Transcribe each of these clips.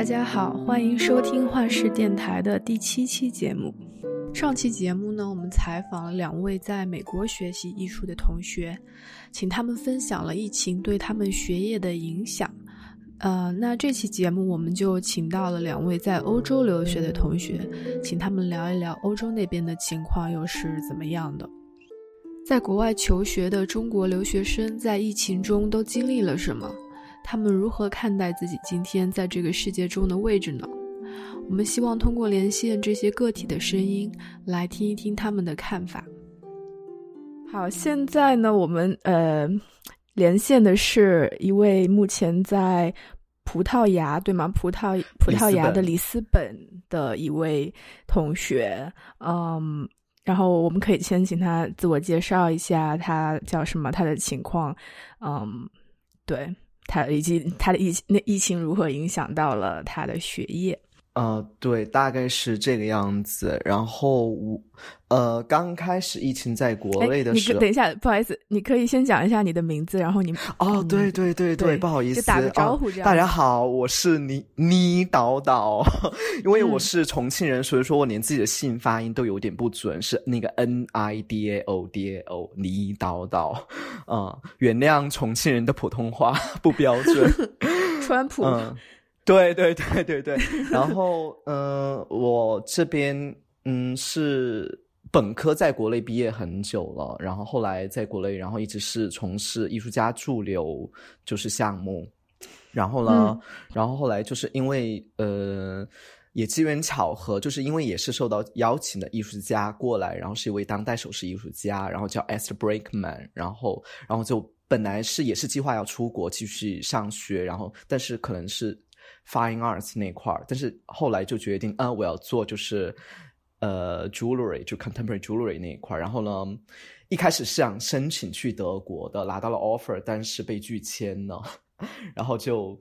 大家好，欢迎收听幻视电台的第七期节目。上期节目呢，我们采访了两位在美国学习艺术的同学，请他们分享了疫情对他们学业的影响。呃，那这期节目我们就请到了两位在欧洲留学的同学，请他们聊一聊欧洲那边的情况又是怎么样的。在国外求学的中国留学生在疫情中都经历了什么？他们如何看待自己今天在这个世界中的位置呢？我们希望通过连线这些个体的声音，来听一听他们的看法。好，现在呢，我们呃连线的是一位目前在葡萄牙，对吗？葡萄葡萄牙的里斯本的一位同学，嗯，然后我们可以先请他自我介绍一下，他叫什么？他的情况，嗯，对。他以及他的疫那疫情如何影响到了他的学业？呃，对，大概是这个样子。然后我，呃，刚开始疫情在国内的时候，等一下，不好意思，你可以先讲一下你的名字，然后你哦，对对对对，不好意思，打个招呼这样。大家好，我是倪倪导导，因为我是重庆人，所以说我连自己的姓发音都有点不准，是那个 N I D A O D A O 倪导导，啊，原谅重庆人的普通话不标准，川普。对对对对对，然后嗯，我这边嗯是本科在国内毕业很久了，然后后来在国内，然后一直是从事艺术家驻留就是项目，然后呢，然后后来就是因为呃也机缘巧合，就是因为也是受到邀请的艺术家过来，然后是一位当代首饰艺术家，然后叫 Esther Breakman，然后然后就本来是也是计划要出国继续上学，然后但是可能是。Fine Arts 那块儿，但是后来就决定，啊，我要做就是，呃，Jewelry 就 Contemporary Jewelry 那一块儿。然后呢，一开始是想申请去德国的，拿到了 offer，但是被拒签了，然后就。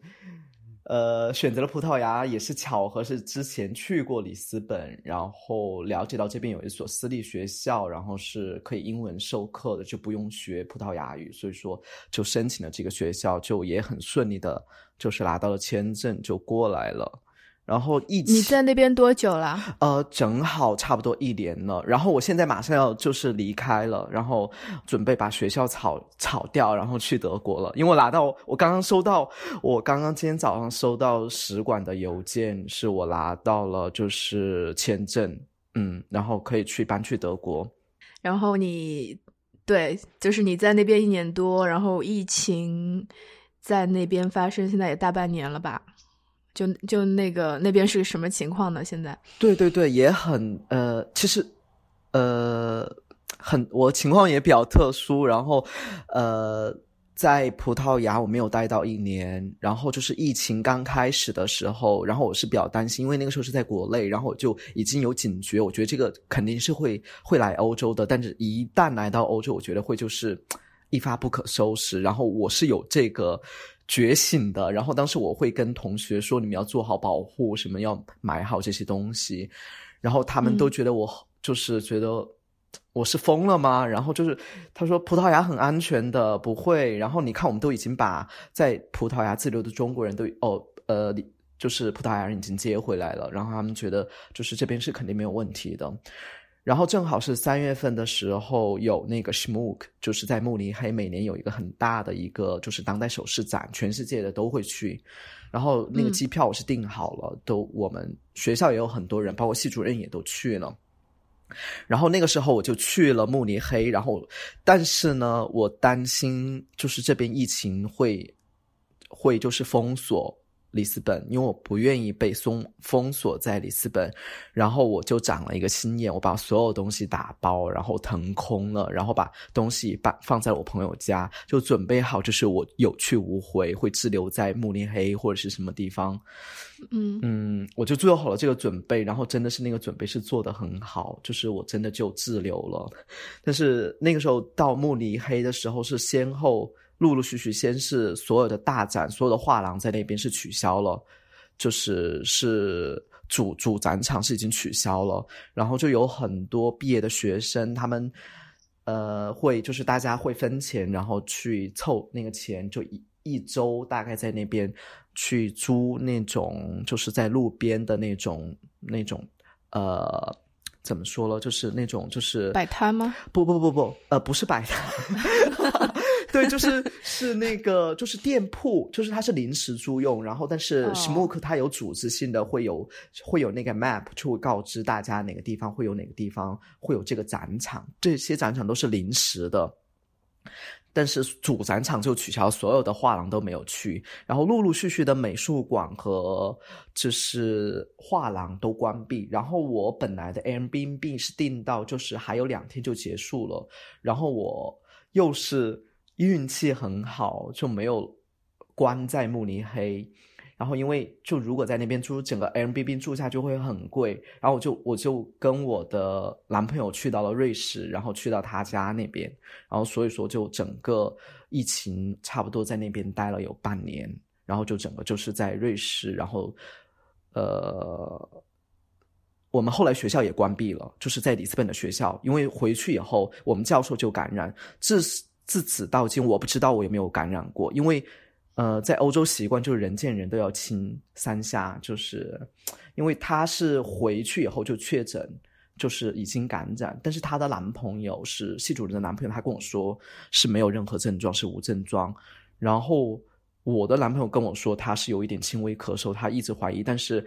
呃，选择了葡萄牙也是巧合，是之前去过里斯本，然后了解到这边有一所私立学校，然后是可以英文授课的，就不用学葡萄牙语，所以说就申请了这个学校，就也很顺利的，就是拿到了签证就过来了。然后一起你在那边多久了？呃，正好差不多一年了。然后我现在马上要就是离开了，然后准备把学校炒炒掉，然后去德国了。因为我拿到我刚刚收到，我刚刚今天早上收到使馆的邮件，是我拿到了就是签证，嗯，然后可以去搬去德国。然后你对，就是你在那边一年多，然后疫情在那边发生，现在也大半年了吧？就就那个那边是什么情况呢？现在对对对，也很呃，其实呃很我情况也比较特殊。然后呃，在葡萄牙我没有待到一年，然后就是疫情刚开始的时候，然后我是比较担心，因为那个时候是在国内，然后我就已经有警觉，我觉得这个肯定是会会来欧洲的，但是一旦来到欧洲，我觉得会就是 一发不可收拾。然后我是有这个。觉醒的，然后当时我会跟同学说：“你们要做好保护，什么要买好这些东西。”然后他们都觉得我就是觉得我是疯了吗？然后就是他说葡萄牙很安全的，不会。然后你看，我们都已经把在葡萄牙自留的中国人都哦呃，就是葡萄牙人已经接回来了。然后他们觉得就是这边是肯定没有问题的。然后正好是三月份的时候，有那个 Schmuck，就是在慕尼黑，每年有一个很大的一个就是当代首饰展，全世界的都会去。然后那个机票我是订好了，都我们学校也有很多人，包括系主任也都去了。然后那个时候我就去了慕尼黑，然后但是呢，我担心就是这边疫情会会就是封锁。里斯本，因为我不愿意被封封锁在里斯本，然后我就长了一个心眼，我把所有东西打包，然后腾空了，然后把东西把放在我朋友家，就准备好，就是我有去无回，会滞留在慕尼黑或者是什么地方。嗯嗯，我就做好了这个准备，然后真的是那个准备是做的很好，就是我真的就滞留了。但是那个时候到慕尼黑的时候是先后。陆陆续续，先是所有的大展，所有的画廊在那边是取消了，就是是主主展场是已经取消了，然后就有很多毕业的学生，他们呃会就是大家会分钱，然后去凑那个钱，就一一周，大概在那边去租那种就是在路边的那种那种呃。怎么说了？就是那种，就是摆摊吗？不不不不，呃，不是摆摊，对，就是是那个，就是店铺，就是它是临时租用，然后但是 Smoke 它有组织性的，会有会有那个 map 就会告知大家哪个地方会有哪个地方会有这个展场，这些展场都是临时的。但是主展场就取消，所有的画廊都没有去，然后陆陆续续的美术馆和就是画廊都关闭。然后我本来的 Airbnb 是订到就是还有两天就结束了，然后我又是运气很好，就没有关在慕尼黑。然后，因为就如果在那边住，整个 Airbnb 住下就会很贵。然后我就我就跟我的男朋友去到了瑞士，然后去到他家那边。然后所以说，就整个疫情差不多在那边待了有半年。然后就整个就是在瑞士，然后呃，我们后来学校也关闭了，就是在里斯本的学校，因为回去以后我们教授就感染。自自此到今，我不知道我有没有感染过，因为。呃，在欧洲习惯就是人见人都要亲三下，就是因为她是回去以后就确诊，就是已经感染，但是她的男朋友是系主任的男朋友，他跟我说是没有任何症状，是无症状。然后我的男朋友跟我说他是有一点轻微咳嗽，他一直怀疑，但是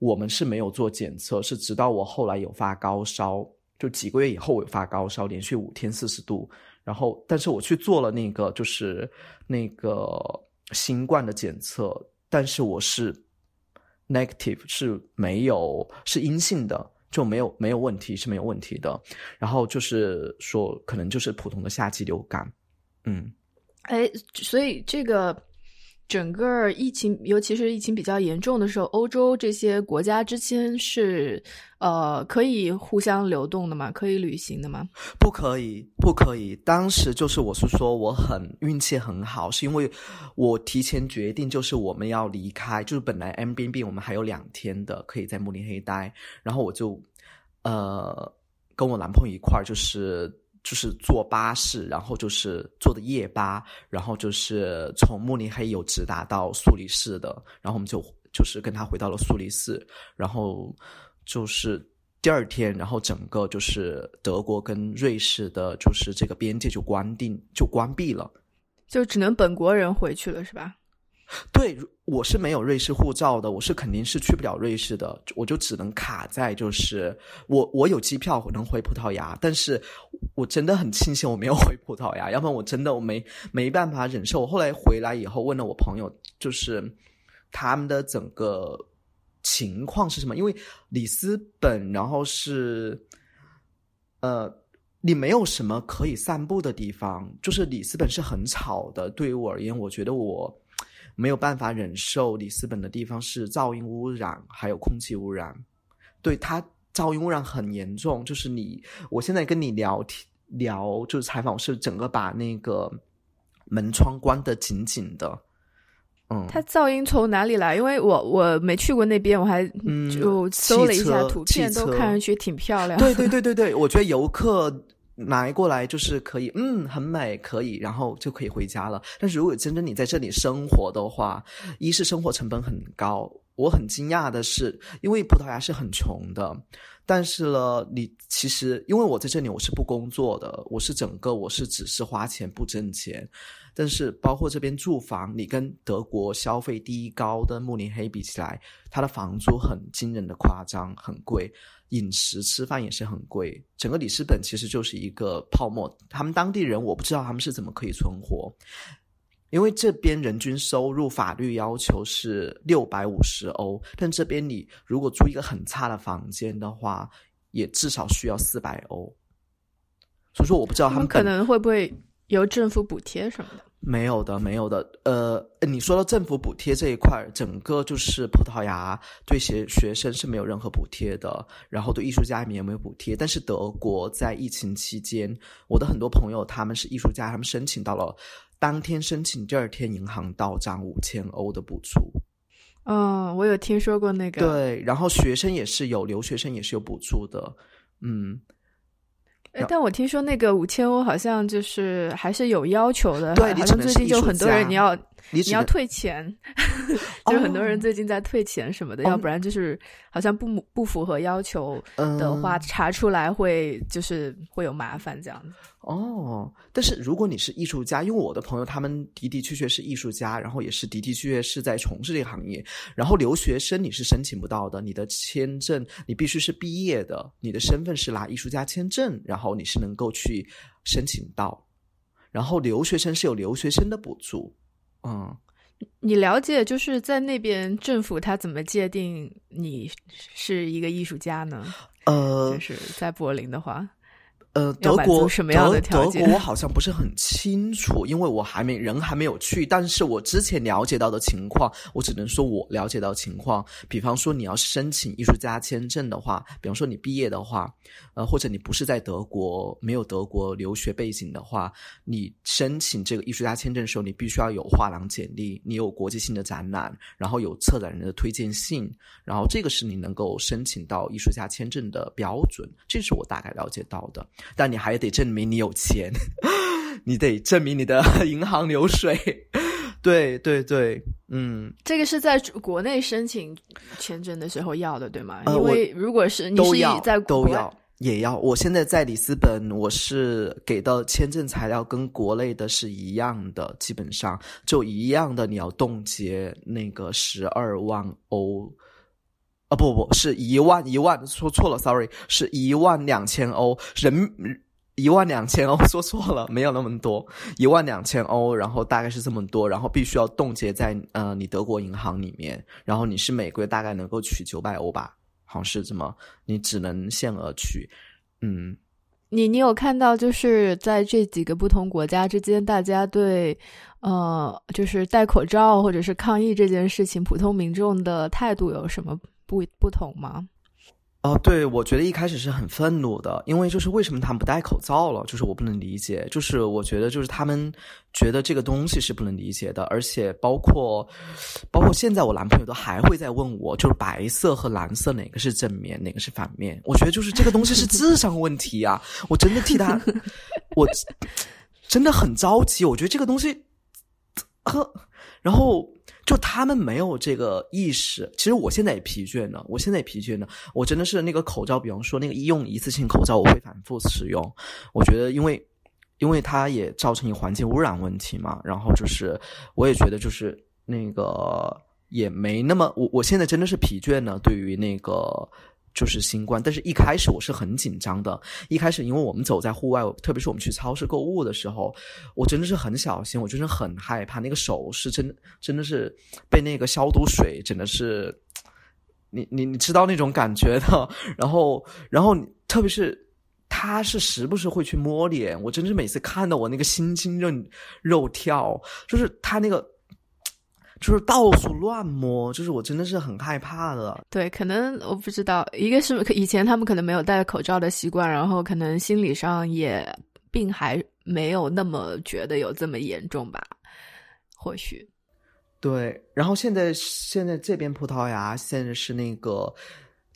我们是没有做检测，是直到我后来有发高烧，就几个月以后有发高烧，连续五天四十度，然后但是我去做了那个就是那个。新冠的检测，但是我是 negative 是没有是阴性的，就没有没有问题是没有问题的。然后就是说，可能就是普通的夏季流感。嗯，哎，所以这个。整个疫情，尤其是疫情比较严重的时候，欧洲这些国家之间是呃可以互相流动的吗？可以旅行的吗？不可以，不可以。当时就是我是说我很运气很好，是因为我提前决定就是我们要离开，就是本来 M B B 我们还有两天的可以在慕尼黑待，然后我就呃跟我男朋友一块儿就是。就是坐巴士，然后就是坐的夜巴，然后就是从慕尼黑有直达到苏黎世的，然后我们就就是跟他回到了苏黎世，然后就是第二天，然后整个就是德国跟瑞士的，就是这个边界就关定就关闭了，就只能本国人回去了，是吧？对，我是没有瑞士护照的，我是肯定是去不了瑞士的，我就只能卡在就是我我有机票能回葡萄牙，但是我真的很庆幸我没有回葡萄牙，要不然我真的我没没办法忍受。我后来回来以后问了我朋友，就是他们的整个情况是什么？因为里斯本，然后是呃，你没有什么可以散步的地方，就是里斯本是很吵的。对于我而言，我觉得我。没有办法忍受里斯本的地方是噪音污染，还有空气污染。对它噪音污染很严重，就是你，我现在跟你聊天聊，就是采访，是整个把那个门窗关得紧紧的。嗯，它噪音从哪里来？因为我我没去过那边，我还就搜了一下图片，都看上去挺漂亮。对对对对对，我觉得游客。拿过来就是可以，嗯，很美，可以，然后就可以回家了。但是如果真正你在这里生活的话，一是生活成本很高。我很惊讶的是，因为葡萄牙是很穷的，但是呢，你其实因为我在这里我是不工作的，我是整个我是只是花钱不挣钱。但是包括这边住房，你跟德国消费第一高的慕尼黑比起来，它的房租很惊人的夸张，很贵。饮食吃饭也是很贵，整个里斯本其实就是一个泡沫。他们当地人我不知道他们是怎么可以存活，因为这边人均收入法律要求是六百五十欧，但这边你如果租一个很差的房间的话，也至少需要四百欧。所以说我不知道他们可能会不会由政府补贴什么的。没有的，没有的。呃，你说到政府补贴这一块，整个就是葡萄牙对学学生是没有任何补贴的，然后对艺术家也没有补贴。但是德国在疫情期间，我的很多朋友他们是艺术家，他们申请到了当天申请，第二天银行到账五千欧的补助。嗯，我有听说过那个。对，然后学生也是有，留学生也是有补助的。嗯。哎，但我听说那个五千欧好像就是还是有要求的，对，好像最近就很多人你要你你要退钱，就是很多人最近在退钱什么的，哦。要不然就是好像不不符合要求的话，嗯查出来会就是会有麻烦这样子。哦，但是如果你是艺术家，因为我的朋友他们的的确确是艺术家，然后也是的的确确是在从事这个行业，然后留学生你是申请不到的，你的签证你必须是毕业的，你的身份是拿艺术家签证，然后你是能够去申请到，然后留学生是有留学生的补助，嗯。你了解就是在那边政府他怎么界定你是一个艺术家呢？呃就，是在柏林的话，呃，德国什么样的德德国我好像不是很清楚，因为我还没人还没有去。但是我之前了解到的情况，我只能说我了解到情况。比方说，你要是申请艺术家签证的话，比方说你毕业的话，呃，或者你不是在德国没有德国留学背景的话，你申请这个艺术家签证的时候，你必须要有画廊简历，你有国际性的展览，然后有策展人的推荐信，然后这个是你能够申请到艺术家签证的标准，这是我大概了解到的。但你还得证明你有钱，你得证明你的 银行流水。对对对，嗯，这个是在国内申请签证的时候要的，对吗？呃因为如果是你是在都要也要。我现在在里斯本，我是给的签证材料跟国内的是一样的，基本上就一样的，你要冻结那个十二万欧。啊不不是一万一万说错了，sorry，是一万两千欧人一万两千欧 说错了，没有那么多，一万两千欧，然后大概是这么多，然后必须要冻结在呃你德国银行里面，然后你是每个月大概能够取九百欧吧，好像是这么，你只能限额取，嗯。你你有看到，就是在这几个不同国家之间，大家对呃，就是戴口罩或者是抗议这件事情，普通民众的态度有什么不不同吗？哦，对，我觉得一开始是很愤怒的，因为就是为什么他们不戴口罩了，就是我不能理解，就是我觉得就是他们觉得这个东西是不能理解的，而且包括包括现在我男朋友都还会在问我，就是白色和蓝色哪个是正面，哪个是反面，我觉得就是这个东西是智商问题啊，我真的替他，我真的很着急，我觉得这个东西，呵，然后。就他们没有这个意识，其实我现在也疲倦了，我现在也疲倦了。我真的是那个口罩，比方说那个医用一次性口罩，我会反复使用。我觉得，因为因为它也造成一个环境污染问题嘛，然后就是我也觉得就是那个也没那么，我我现在真的是疲倦了，对于那个。就是新冠，但是一开始我是很紧张的。一开始，因为我们走在户外，特别是我们去超市购物的时候，我真的是很小心，我真的很害怕。那个手是真真的是被那个消毒水，真的是，你你你知道那种感觉的。然后，然后特别是他是时不时会去摸脸，我真是每次看到我那个心惊肉肉跳，就是他那个。就是到处乱摸，就是我真的是很害怕的。对，可能我不知道，一个是以前他们可能没有戴口罩的习惯，然后可能心理上也并还没有那么觉得有这么严重吧，或许。对，然后现在现在这边葡萄牙现在是那个。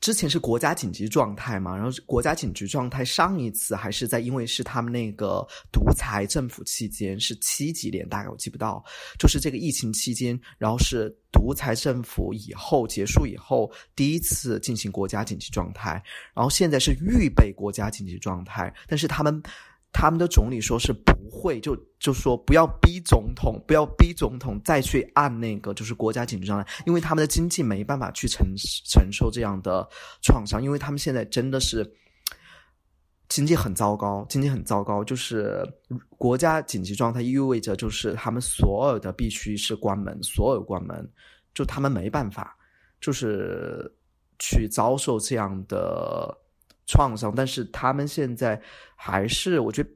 之前是国家紧急状态嘛，然后国家紧急状态上一次还是在因为是他们那个独裁政府期间是七几年，大概我记不到，就是这个疫情期间，然后是独裁政府以后结束以后第一次进行国家紧急状态，然后现在是预备国家紧急状态，但是他们。他们的总理说是不会，就就说不要逼总统，不要逼总统再去按那个就是国家紧急状态，因为他们的经济没办法去承承受这样的创伤，因为他们现在真的是经济很糟糕，经济很糟糕，就是国家紧急状态意味着就是他们所有的必须是关门，所有关门，就他们没办法，就是去遭受这样的。创伤，但是他们现在还是，我觉得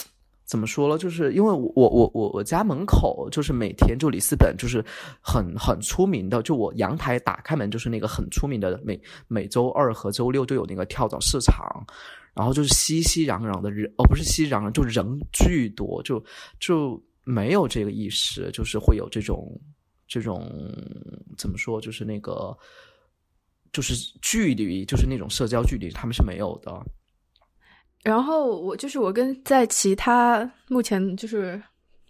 怎么说呢？就是因为我我我我家门口就是每天就里斯本就是很很出名的，就我阳台打开门就是那个很出名的，每每周二和周六都有那个跳蚤市场，然后就是熙熙攘攘的人，哦不是熙熙攘攘，就人巨多，就就没有这个意识，就是会有这种这种怎么说，就是那个。就是距离，就是那种社交距离，他们是没有的。然后我就是我跟在其他目前就是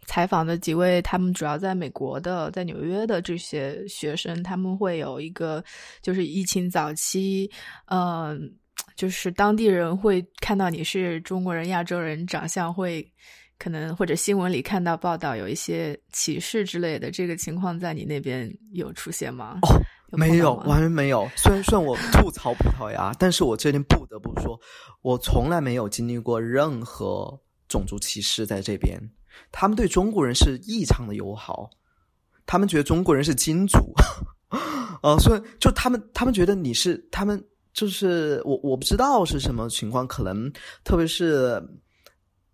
采访的几位，他们主要在美国的，在纽约的这些学生，他们会有一个，就是疫情早期，嗯，就是当地人会看到你是中国人、亚洲人，长相会可能或者新闻里看到报道有一些歧视之类的，这个情况在你那边有出现吗？哦，没有，完全没有。虽然算我吐槽葡萄牙，但是我这边不得不说，我从来没有经历过任何种族歧视在这边。他们对中国人是异常的友好，他们觉得中国人是金主，呃，所以就他们他们觉得你是他们就是我我不知道是什么情况，可能特别是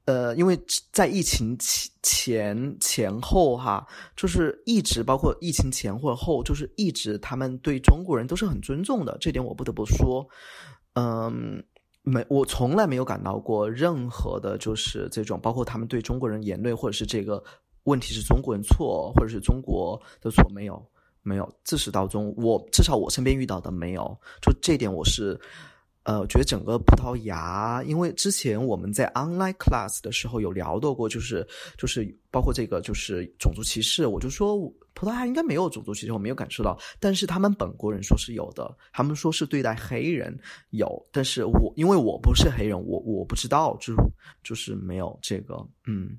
呃，因为在疫情前前后哈，就是一直包括疫情前或者后，就是一直他们对中国人都是很尊重的，这点我不得不说，嗯。没，我从来没有感到过任何的，就是这种，包括他们对中国人言论，或者是这个问题是中国人错，或者是中国的错，没有，没有，自始到终，我至少我身边遇到的没有，就这点我是。呃，觉得整个葡萄牙，因为之前我们在 online class 的时候有聊到过，就是就是包括这个就是种族歧视，我就说葡萄牙应该没有种族歧视，我没有感受到，但是他们本国人说是有的，他们说是对待黑人有，但是我因为我不是黑人，我我不知道，就就是没有这个，嗯。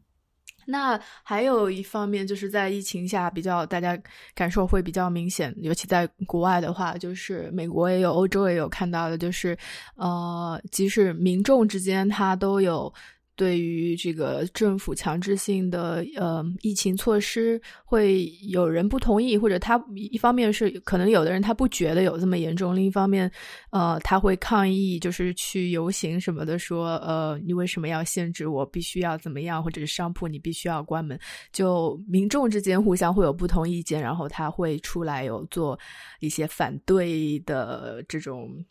那还有一方面，就是在疫情下比较大家感受会比较明显，尤其在国外的话，就是美国也有，欧洲也有看到的，就是呃，即使民众之间他都有。对于这个政府强制性的呃疫情措施，会有人不同意，或者他一方面是可能有的人他不觉得有这么严重，另一方面，呃，他会抗议，就是去游行什么的，说呃，你为什么要限制我，必须要怎么样，或者是商铺你必须要关门，就民众之间互相会有不同意见，然后他会出来有做一些反对的这种。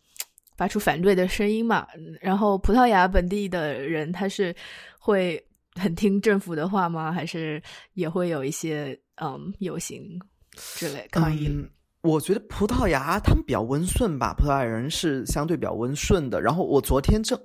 发出反对的声音嘛，然后葡萄牙本地的人他是会很听政府的话吗？还是也会有一些嗯游行之类抗议？我觉得葡萄牙他们比较温顺吧，葡萄牙人是相对比较温顺的。然后我昨天正。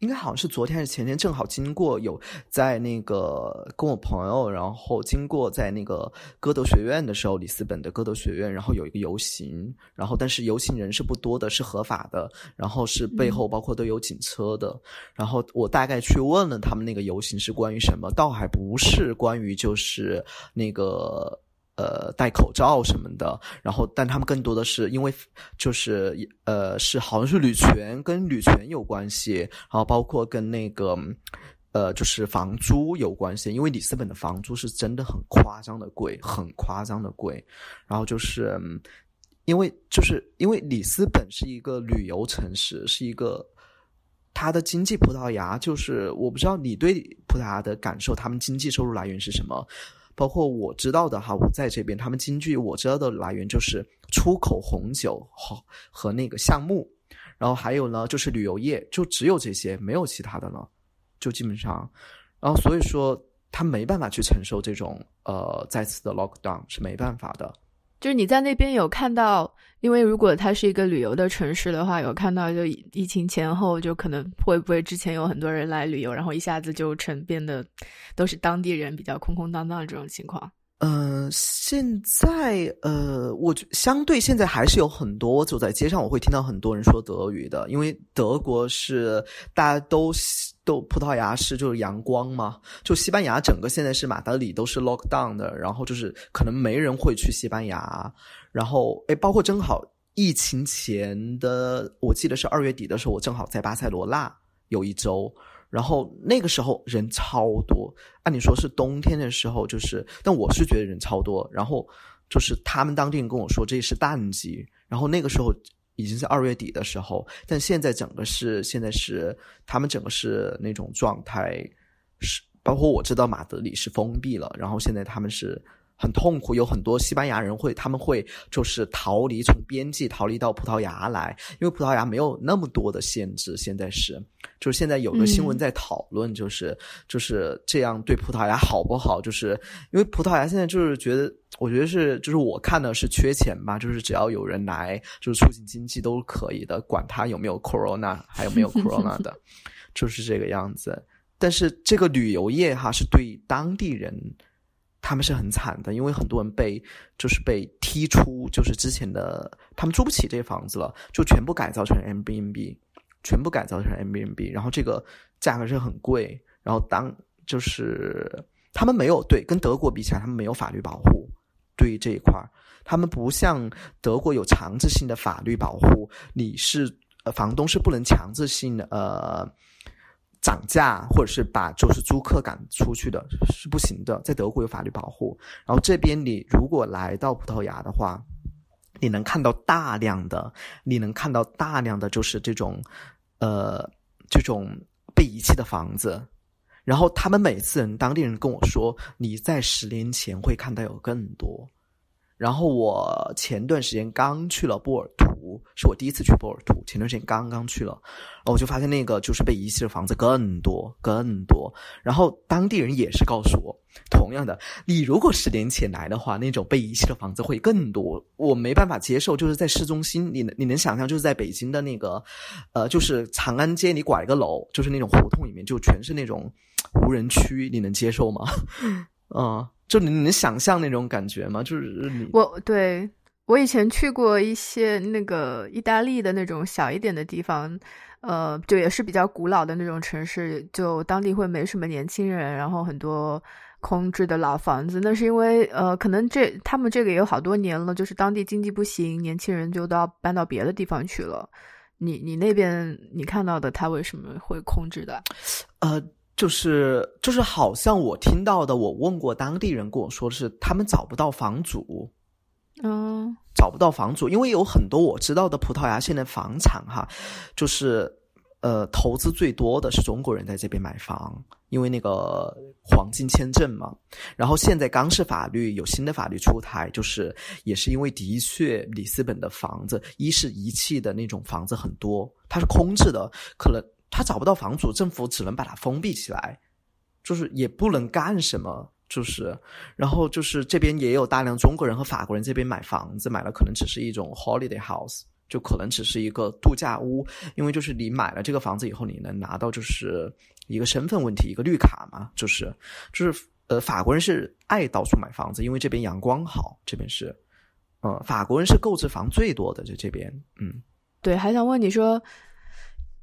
应该好像是昨天还是前天，正好经过有在那个跟我朋友，然后经过在那个歌德学院的时候，里斯本的歌德学院，然后有一个游行，然后但是游行人是不多的，是合法的，然后是背后包括都有警车的，然后我大概去问了他们那个游行是关于什么，倒还不是关于就是那个。呃，戴口罩什么的，然后，但他们更多的是因为，就是呃，是好像是女权跟女权有关系，然后包括跟那个呃，就是房租有关系，因为里斯本的房租是真的很夸张的贵，很夸张的贵，然后就是因为就是因为里斯本是一个旅游城市，是一个它的经济，葡萄牙就是我不知道你对葡萄牙的感受，他们经济收入来源是什么？包括我知道的哈，我在这边，他们京剧我知道的来源就是出口红酒和和那个项目，然后还有呢就是旅游业，就只有这些，没有其他的了，就基本上，然后所以说他没办法去承受这种呃再次的 lockdown 是没办法的。就是你在那边有看到，因为如果它是一个旅游的城市的话，有看到就疫情前后就可能会不会之前有很多人来旅游，然后一下子就成变得都是当地人比较空空荡荡这种情况。嗯，现在呃，我相对现在还是有很多走在街上，我会听到很多人说德语的，因为德国是大家都都葡萄牙是就是阳光嘛，就西班牙整个现在是马德里都是 lock down 的，然后就是可能没人会去西班牙，然后哎，包括正好疫情前的，我记得是二月底的时候，我正好在巴塞罗那有一周。然后那个时候人超多，按理说是冬天的时候，就是，但我是觉得人超多。然后就是他们当地人跟我说这是淡季，然后那个时候已经是二月底的时候，但现在整个是现在是他们整个是那种状态，是包括我知道马德里是封闭了，然后现在他们是。很痛苦，有很多西班牙人会，他们会就是逃离，从边际逃离到葡萄牙来，因为葡萄牙没有那么多的限制。现在是，就是现在有个新闻在讨论，就是就是这样对葡萄牙好不好？就是因为葡萄牙现在就是觉得，我觉得是，就是我看的是缺钱吧，就是只要有人来，就是促进经济都可以的，管他有没有 corona，还有没有 corona 的，就是这个样子。但是这个旅游业哈是对当地人，他们是很惨的，因为很多人被就是被踢出，就是之前的他们住不起这房子了，就全部改造成 M B N B，全部改造成 M B N B，然后这个价格是很贵，然后当就是他们没有对跟德国比起来，他们没有法律保护对于这一块儿，他们不像德国有强制性的法律保护，你是呃房东是不能强制性的呃。涨价，或者是把就是租客赶出去的，是不行的。在德国有法律保护，然后这边你如果来到葡萄牙的话，你能看到大量的，你能看到大量的就是这种，呃，这种被遗弃的房子。然后他们每次人当地人跟我说，你在十年前会看到有更多。然后我前段时间刚去了波尔图，是我第一次去波尔图。前段时间刚刚去了，我就发现那个就是被遗弃的房子更多更多。然后当地人也是告诉我，同样的，你如果十年前来的话，那种被遗弃的房子会更多。我没办法接受，就是在市中心，你你能想象，就是在北京的那个，呃，就是长安街，你拐个楼，就是那种胡同里面，就全是那种无人区，你能接受吗？嗯。就你能想象那种感觉吗？就是你我对我以前去过一些那个意大利的那种小一点的地方，呃，就也是比较古老的那种城市，就当地会没什么年轻人，然后很多空置的老房子。那是因为呃，可能这他们这个也有好多年了，就是当地经济不行，年轻人就都要搬到别的地方去了。你你那边你看到的，他为什么会空置的？呃。就是就是，好像我听到的，我问过当地人跟我说是，他们找不到房主，嗯，找不到房主，因为有很多我知道的葡萄牙现在房产哈，就是呃，投资最多的是中国人在这边买房，因为那个黄金签证嘛。然后现在刚是法律有新的法律出台，就是也是因为的确里斯本的房子一是遗弃的那种房子很多，它是空置的，可能。他找不到房主，政府只能把它封闭起来，就是也不能干什么，就是，然后就是这边也有大量中国人和法国人这边买房子，买了可能只是一种 holiday house，就可能只是一个度假屋，因为就是你买了这个房子以后，你能拿到就是一个身份问题，一个绿卡嘛，就是就是呃，法国人是爱到处买房子，因为这边阳光好，这边是，呃，法国人是购置房最多的，就这边，嗯，对，还想问你说。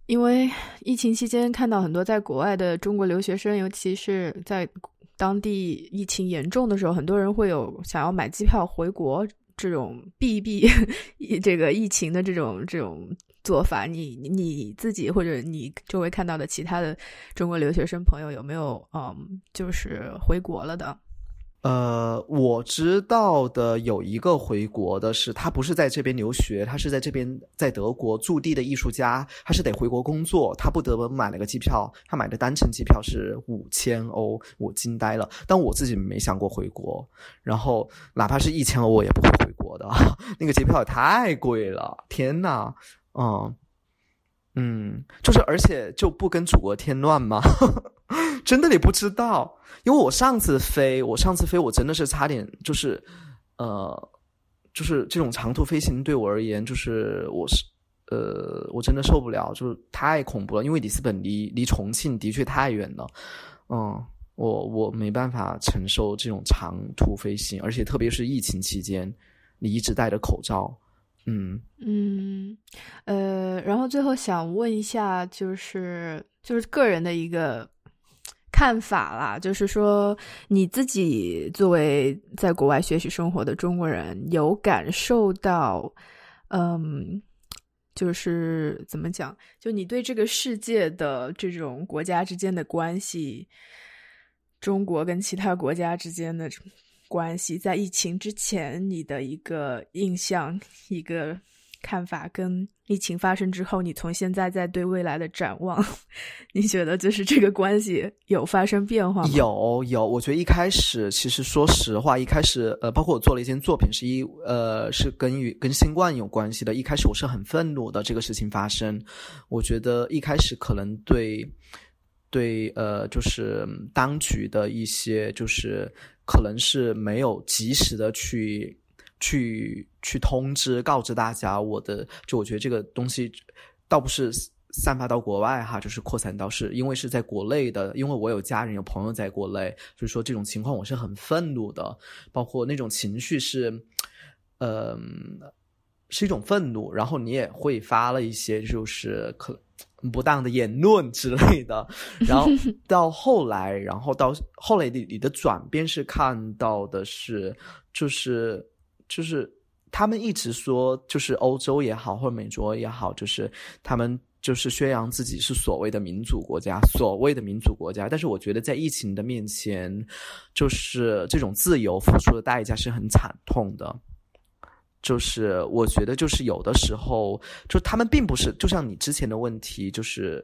因为疫情期间看到很多在国外的中国留学生，尤其是在当地疫情严重的时候，很多人会有想要买机票回国这种避一避 这个疫情的这种这种做法。你你自己或者你周围看到的其他的中国留学生朋友有没有嗯，就是回国了的？呃，我知道的有一个回国的是，他不是在这边留学，他是在这边在德国驻地的艺术家，他是得回国工作，他不得不买了个机票，他买的单程机票是五千欧，我惊呆了。但我自己没想过回国，然后哪怕是一千欧，我也不会回国的，那个机票也太贵了，天呐，嗯嗯，就是而且就不跟祖国添乱吗？真的你不知道，因为我上次飞，我上次飞，我真的是差点就是，呃，就是这种长途飞行对我而言，就是我是，呃，我真的受不了，就是太恐怖了。因为里斯本离离重庆的确太远了，嗯，我我没办法承受这种长途飞行，而且特别是疫情期间，你一直戴着口罩，嗯嗯，呃，然后最后想问一下，就是就是个人的一个。看法啦，就是说你自己作为在国外学习生活的中国人，有感受到，嗯，就是怎么讲？就你对这个世界的这种国家之间的关系，中国跟其他国家之间的关系，在疫情之前，你的一个印象，一个。看法跟疫情发生之后，你从现在在对未来的展望，你觉得就是这个关系有发生变化吗？有有，我觉得一开始其实说实话，一开始呃，包括我做了一件作品，是一呃是跟与跟新冠有关系的。一开始我是很愤怒的，这个事情发生，我觉得一开始可能对对呃，就是当局的一些就是可能是没有及时的去。去去通知告知大家，我的就我觉得这个东西倒不是散发到国外哈，就是扩散到是因为是在国内的，因为我有家人有朋友在国内，所以说这种情况我是很愤怒的，包括那种情绪是，呃，是一种愤怒，然后你也会发了一些就是可不当的言论之类的，然后 到后来，然后到后来你你的转变是看到的是，就是就是他们一直说，就是欧洲也好，或者美国也好，就是他们。就是宣扬自己是所谓的民主国家，所谓的民主国家。但是我觉得在疫情的面前，就是这种自由付出的代价是很惨痛的。就是我觉得，就是有的时候，就他们并不是，就像你之前的问题，就是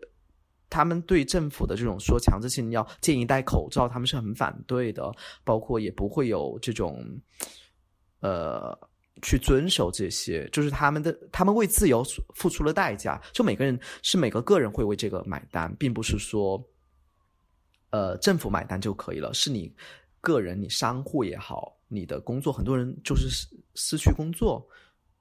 他们对政府的这种说强制性要建议戴口罩，他们是很反对的，包括也不会有这种，呃。去遵守这些，就是他们的，他们为自由付出了代价。就每个人是每个个人会为这个买单，并不是说，呃，政府买单就可以了。是你个人，你商户也好，你的工作，很多人就是失失去工作，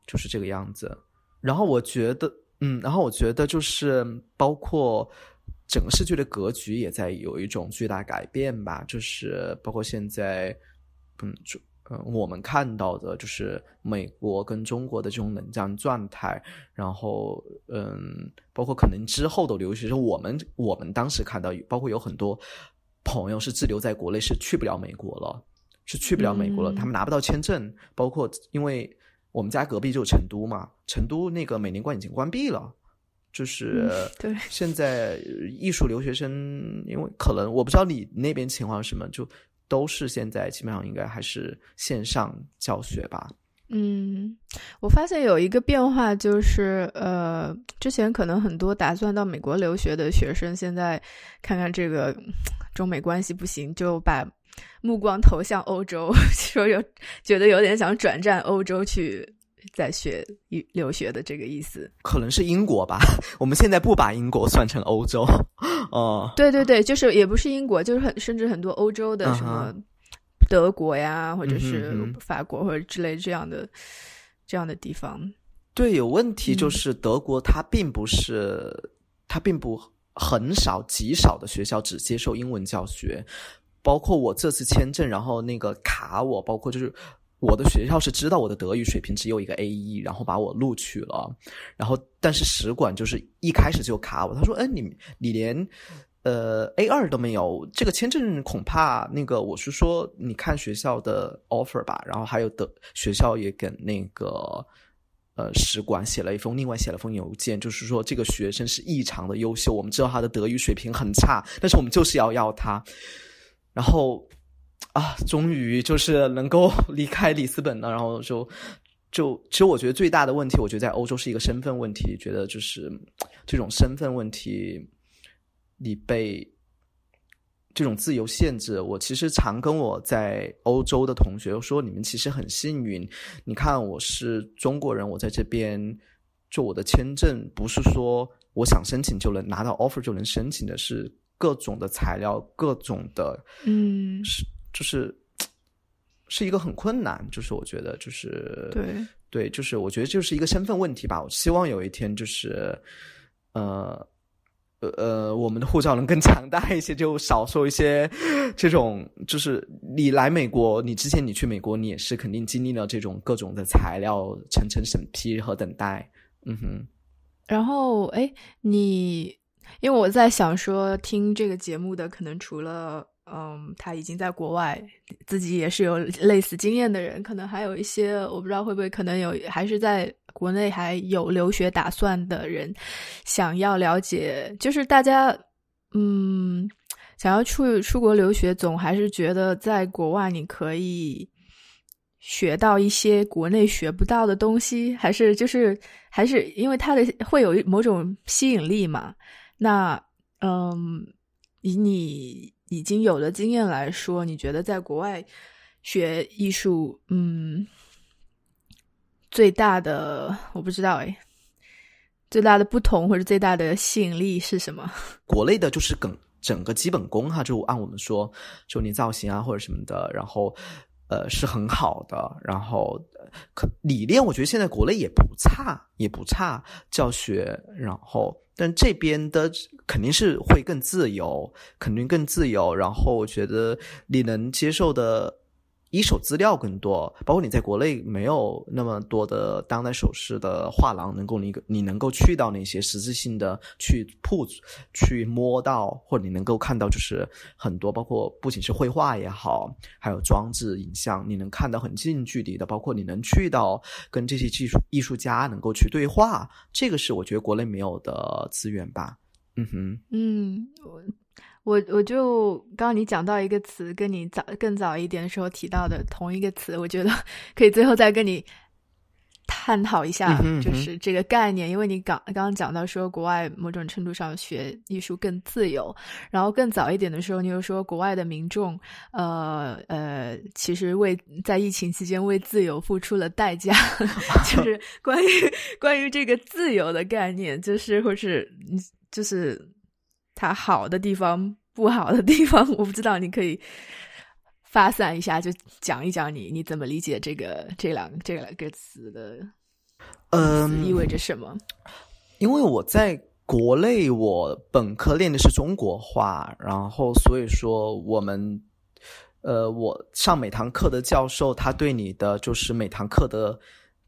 就是这个样子。然后我觉得，嗯，然后我觉得就是包括整个世界的格局也在有一种巨大改变吧。就是包括现在，嗯，就。嗯，我们看到的就是美国跟中国的这种冷战状态，然后嗯，包括可能之后的留学生，我们我们当时看到，包括有很多朋友是滞留在国内，是去不了美国了，是去不了美国了，他们拿不到签证。包括因为我们家隔壁就是成都嘛，成都那个美领馆已经关闭了，就是对现在艺术留学生，因为可能我不知道你那边情况是什么，就。都是现在基本上应该还是线上教学吧。嗯，我发现有一个变化，就是呃，之前可能很多打算到美国留学的学生，现在看看这个中美关系不行，就把目光投向欧洲，说有觉得有点想转战欧洲去。在学留学的这个意思，可能是英国吧。我们现在不把英国算成欧洲，哦，对对对，就是也不是英国，就是很甚至很多欧洲的什么德国呀，或者是法国或者之类这样的这样的地方。对，有问题就是德国，它并不是，它并不很少极少的学校只接受英文教学，包括我这次签证，然后那个卡我，包括就是。我的学校是知道我的德语水平只有一个 A 一，然后把我录取了。然后，但是使馆就是一开始就卡我，他说：“哎，你你连呃 A 二都没有，这个签证恐怕那个……我是说，你看学校的 offer 吧。然后还有的学校也跟那个呃使馆写了一封，另外写了封邮件，就是说这个学生是异常的优秀，我们知道他的德语水平很差，但是我们就是要要他。然后。啊，终于就是能够 离开里斯本了，然后就就其实我觉得最大的问题，我觉得在欧洲是一个身份问题，觉得就是这种身份问题，你被这种自由限制。我其实常跟我在欧洲的同学说，你们其实很幸运。你看，我是中国人，我在这边就我的签证不是说我想申请就能拿到 offer 就能申请的，是各种的材料，各种的嗯是。就是是一个很困难，就是我觉得，就是对对，就是我觉得就是一个身份问题吧。我希望有一天，就是呃呃呃，我们的护照能更强大一些，就少受一些这种。就是你来美国，你之前你去美国，你也是肯定经历了这种各种的材料层层审批和等待。嗯哼。然后，哎，你因为我在想说，听这个节目的可能除了。嗯，他已经在国外，自己也是有类似经验的人，可能还有一些我不知道会不会可能有，还是在国内还有留学打算的人，想要了解，就是大家嗯，想要出出国留学，总还是觉得在国外你可以学到一些国内学不到的东西，还是就是还是因为它的会有某种吸引力嘛？那嗯，以你。已经有的经验来说，你觉得在国外学艺术，嗯，最大的我不知道哎，最大的不同或者最大的吸引力是什么？国内的就是整整个基本功哈，就按我们说，就你造型啊或者什么的，然后呃是很好的，然后可理念我觉得现在国内也不差，也不差教学，然后。但这边的肯定是会更自由，肯定更自由。然后我觉得你能接受的。一手资料更多，包括你在国内没有那么多的当代首饰的画廊，能够你你能够去到那些实质性的去铺去摸到，或者你能够看到，就是很多包括不仅是绘画也好，还有装置影像，你能看到很近距离的，包括你能去到跟这些技术艺术家能够去对话，这个是我觉得国内没有的资源吧。嗯哼，嗯。我我我就刚刚你讲到一个词，跟你早更早一点的时候提到的同一个词，我觉得 可以最后再跟你探讨一下，就是这个概念。因为你刚刚刚讲到说，国外某种程度上学艺术更自由，然后更早一点的时候，你又说国外的民众，呃呃，其实为在疫情期间为自由付出了代价，就是 关于关于这个自由的概念，就是或是就是。它好的地方，不好的地方，我不知道。你可以发散一下，就讲一讲你你怎么理解这个这两这两个词的，嗯，意味着什么？因为我在国内，我本科练的是中国话，然后所以说我们，呃，我上每堂课的教授，他对你的就是每堂课的。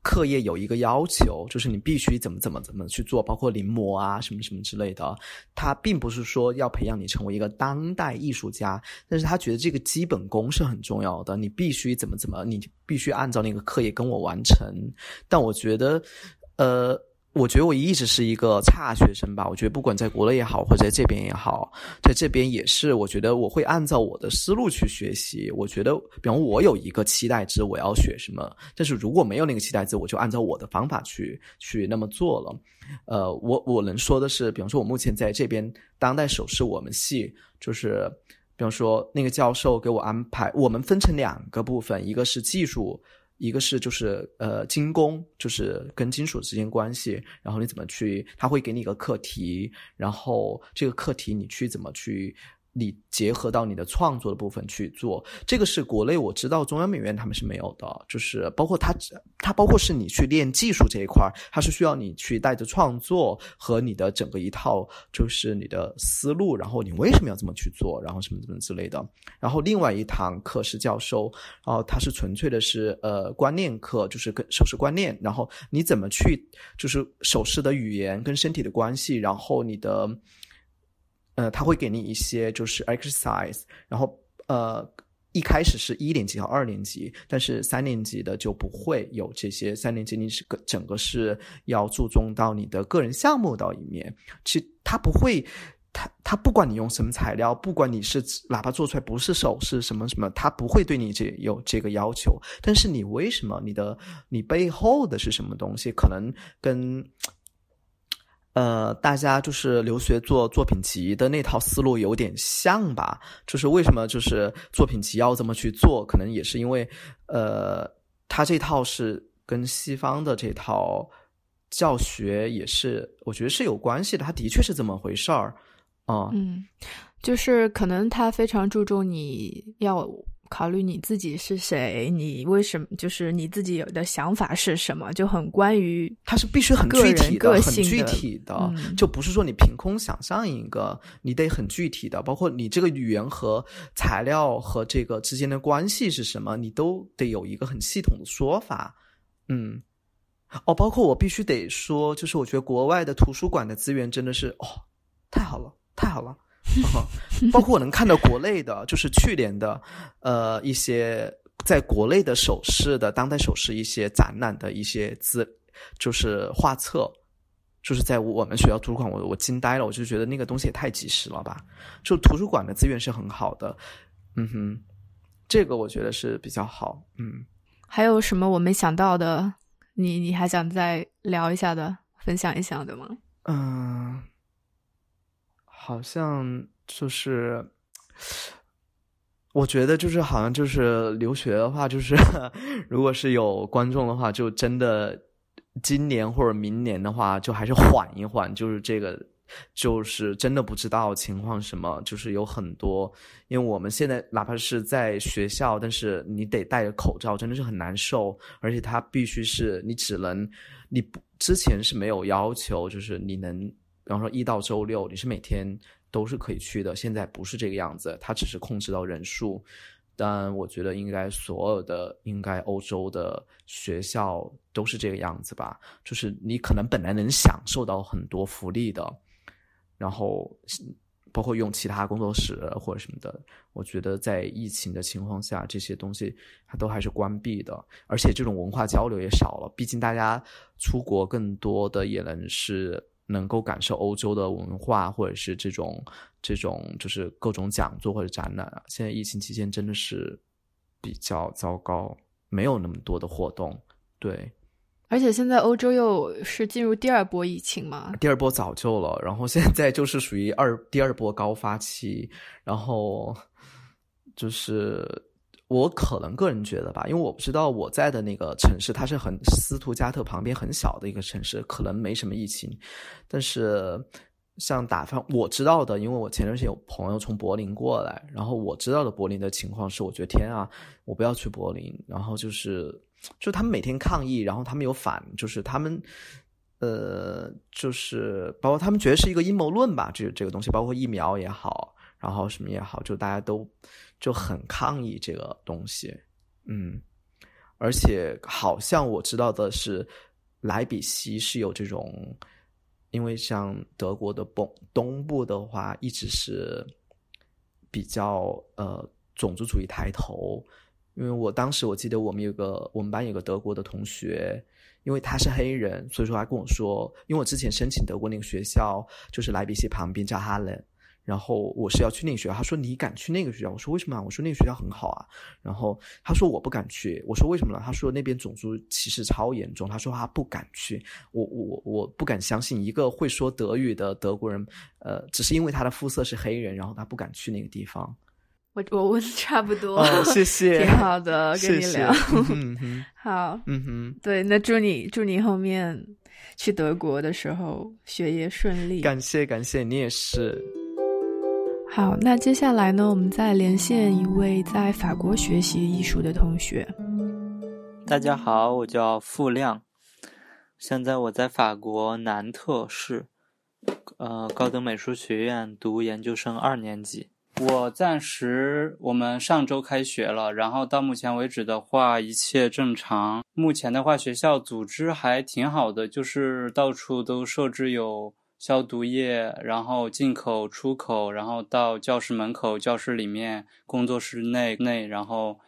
课业有一个要求，就是你必须怎么怎么怎么去做，包括临摹啊什么什么之类的。他并不是说要培养你成为一个当代艺术家，但是他觉得这个基本功是很重要的，你必须怎么怎么，你必须按照那个课业跟我完成。但我觉得，呃。我觉得我一直是一个差学生吧。我觉得不管在国内也好，或者在这边也好，在这边也是。我觉得我会按照我的思路去学习。我觉得，比方我有一个期待值，我要学什么。但是如果没有那个期待值，我就按照我的方法去去那么做了。呃，我我能说的是，比方说，我目前在这边当代首饰我们系，就是比方说那个教授给我安排，我们分成两个部分，一个是技术。一个是就是呃精工，就是跟金属之间关系，然后你怎么去，他会给你一个课题，然后这个课题你去怎么去。你结合到你的创作的部分去做，这个是国内我知道中央美院他们是没有的，就是包括它它包括是你去练技术这一块它是需要你去带着创作和你的整个一套就是你的思路，然后你为什么要这么去做，然后什么什么之类的。然后另外一堂课是教授，然后他是纯粹的是呃观念课，就是跟手势观念，然后你怎么去就是手势的语言跟身体的关系，然后你的。呃，他会给你一些就是 exercise，然后呃，一开始是一年级和二年级，但是三年级的就不会有这些。三年级你是个整个是要注重到你的个人项目的一面。其他不会，他他不管你用什么材料，不管你是哪怕做出来不是手是什么什么，他不会对你这有这个要求。但是你为什么你的你背后的是什么东西，可能跟。呃，大家就是留学做作品集的那套思路有点像吧？就是为什么就是作品集要这么去做？可能也是因为，呃，他这套是跟西方的这套教学也是，我觉得是有关系的。他的确是这么回事儿啊。嗯，就是可能他非常注重你要。考虑你自己是谁，你为什么就是你自己有的想法是什么，就很关于它是必须很具体的、很具体的，就不是说你凭空想象一个，你得很具体的，包括你这个语言和材料和这个之间的关系是什么，你都得有一个很系统的说法。嗯，哦，包括我必须得说，就是我觉得国外的图书馆的资源真的是哦，太好了，太好了。包括我能看到国内的，就是去年的，呃，一些在国内的首饰的当代首饰一些展览的一些资，就是画册，就是在我们学校图书馆，我我惊呆了，我就觉得那个东西也太及时了吧！就图书馆的资源是很好的，嗯哼，这个我觉得是比较好，嗯。还有什么我没想到的？你你还想再聊一下的，分享一下的吗？嗯。好像就是，我觉得就是好像就是留学的话，就是 如果是有观众的话，就真的今年或者明年的话，就还是缓一缓。就是这个，就是真的不知道情况什么，就是有很多，因为我们现在哪怕是在学校，但是你得戴着口罩，真的是很难受，而且它必须是你只能你不之前是没有要求，就是你能。比方说一到周六你是每天都是可以去的，现在不是这个样子，它只是控制到人数。但我觉得应该所有的应该欧洲的学校都是这个样子吧，就是你可能本来能享受到很多福利的，然后包括用其他工作室或者什么的，我觉得在疫情的情况下，这些东西它都还是关闭的，而且这种文化交流也少了，毕竟大家出国更多的也能是。能够感受欧洲的文化，或者是这种这种就是各种讲座或者展览啊。现在疫情期间真的是比较糟糕，没有那么多的活动。对，而且现在欧洲又是进入第二波疫情嘛？第二波早就了，然后现在就是属于二第二波高发期，然后就是。我可能个人觉得吧，因为我不知道我在的那个城市，它是很斯图加特旁边很小的一个城市，可能没什么疫情。但是像打方我知道的，因为我前段时间有朋友从柏林过来，然后我知道的柏林的情况是，我觉得天啊，我不要去柏林。然后就是，就他们每天抗议，然后他们有反，就是他们，呃，就是包括他们觉得是一个阴谋论吧，这这个东西，包括疫苗也好，然后什么也好，就大家都。就很抗议这个东西，嗯，而且好像我知道的是，莱比锡是有这种，因为像德国的东东部的话，一直是比较呃种族主义抬头。因为我当时我记得我们有个我们班有个德国的同学，因为他是黑人，所以说他跟我说，因为我之前申请德国那个学校就是莱比锡旁边叫哈伦。然后我是要去那个学校，他说你敢去那个学校？我说为什么啊？我说那个学校很好啊。然后他说我不敢去。我说为什么呢？他说那边种族歧视超严重。他说他不敢去。我我我不敢相信一个会说德语的德国人，呃，只是因为他的肤色是黑人，然后他不敢去那个地方。我我问差不多，谢谢，挺好的，跟你聊。嗯 好，嗯哼，对，那祝你祝你后面去德国的时候学业顺利。感谢感谢，你也是。好，那接下来呢，我们再连线一位在法国学习艺术的同学。大家好，我叫付亮，现在我在法国南特市，呃，高等美术学院读研究生二年级。我暂时，我们上周开学了，然后到目前为止的话，一切正常。目前的话，学校组织还挺好的，就是到处都设置有。消毒液，然后进口、出口，然后到教室门口、教室里面、工作室内内，然后，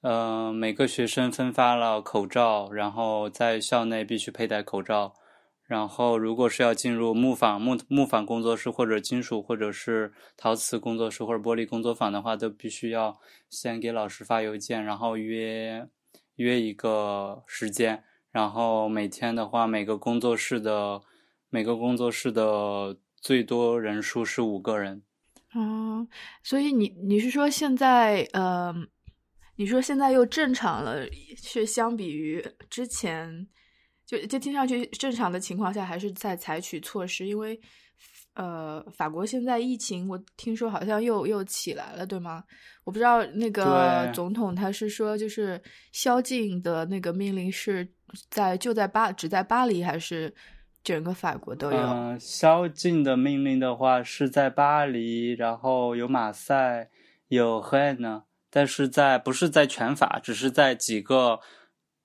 呃，每个学生分发了口罩，然后在校内必须佩戴口罩。然后，如果是要进入木坊、木木坊工作室或者金属或者是陶瓷工作室或者玻璃工作坊的话，都必须要先给老师发邮件，然后约约一个时间。然后每天的话，每个工作室的。每个工作室的最多人数是五个人，哦，所以你你是说现在呃，你说现在又正常了，是相比于之前，就就听上去正常的情况下，还是在采取措施？因为呃，法国现在疫情，我听说好像又又起来了，对吗？我不知道那个总统他是说就是宵禁的那个命令是在就在巴只在巴黎还是？整个法国都有。嗯，宵禁的命令的话是在巴黎，然后有马赛，有赫呢，但是在不是在全法，只是在几个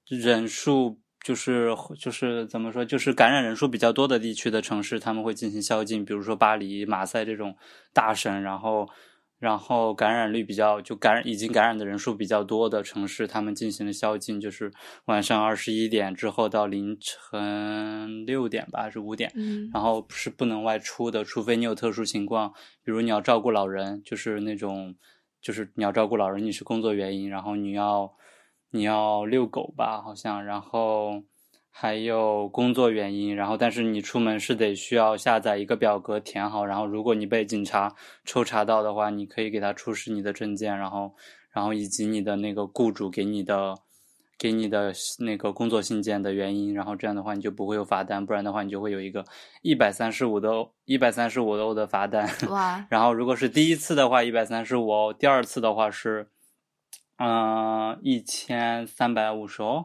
人数就是就是怎么说，就是感染人数比较多的地区的城市，他们会进行宵禁，比如说巴黎、马赛这种大省，然后。然后感染率比较就感染已经感染的人数比较多的城市，他们进行了宵禁，就是晚上二十一点之后到凌晨六点吧，还是五点，然后是不能外出的，除非你有特殊情况，比如你要照顾老人，就是那种就是你要照顾老人，你是工作原因，然后你要你要遛狗吧，好像，然后。还有工作原因，然后但是你出门是得需要下载一个表格填好，然后如果你被警察抽查到的话，你可以给他出示你的证件，然后然后以及你的那个雇主给你的给你的那个工作信件的原因，然后这样的话你就不会有罚单，不然的话你就会有一个一百三十五的一百三十五欧的罚单。哇！然后如果是第一次的话一百三十五欧，第二次的话是嗯一千三百五十欧。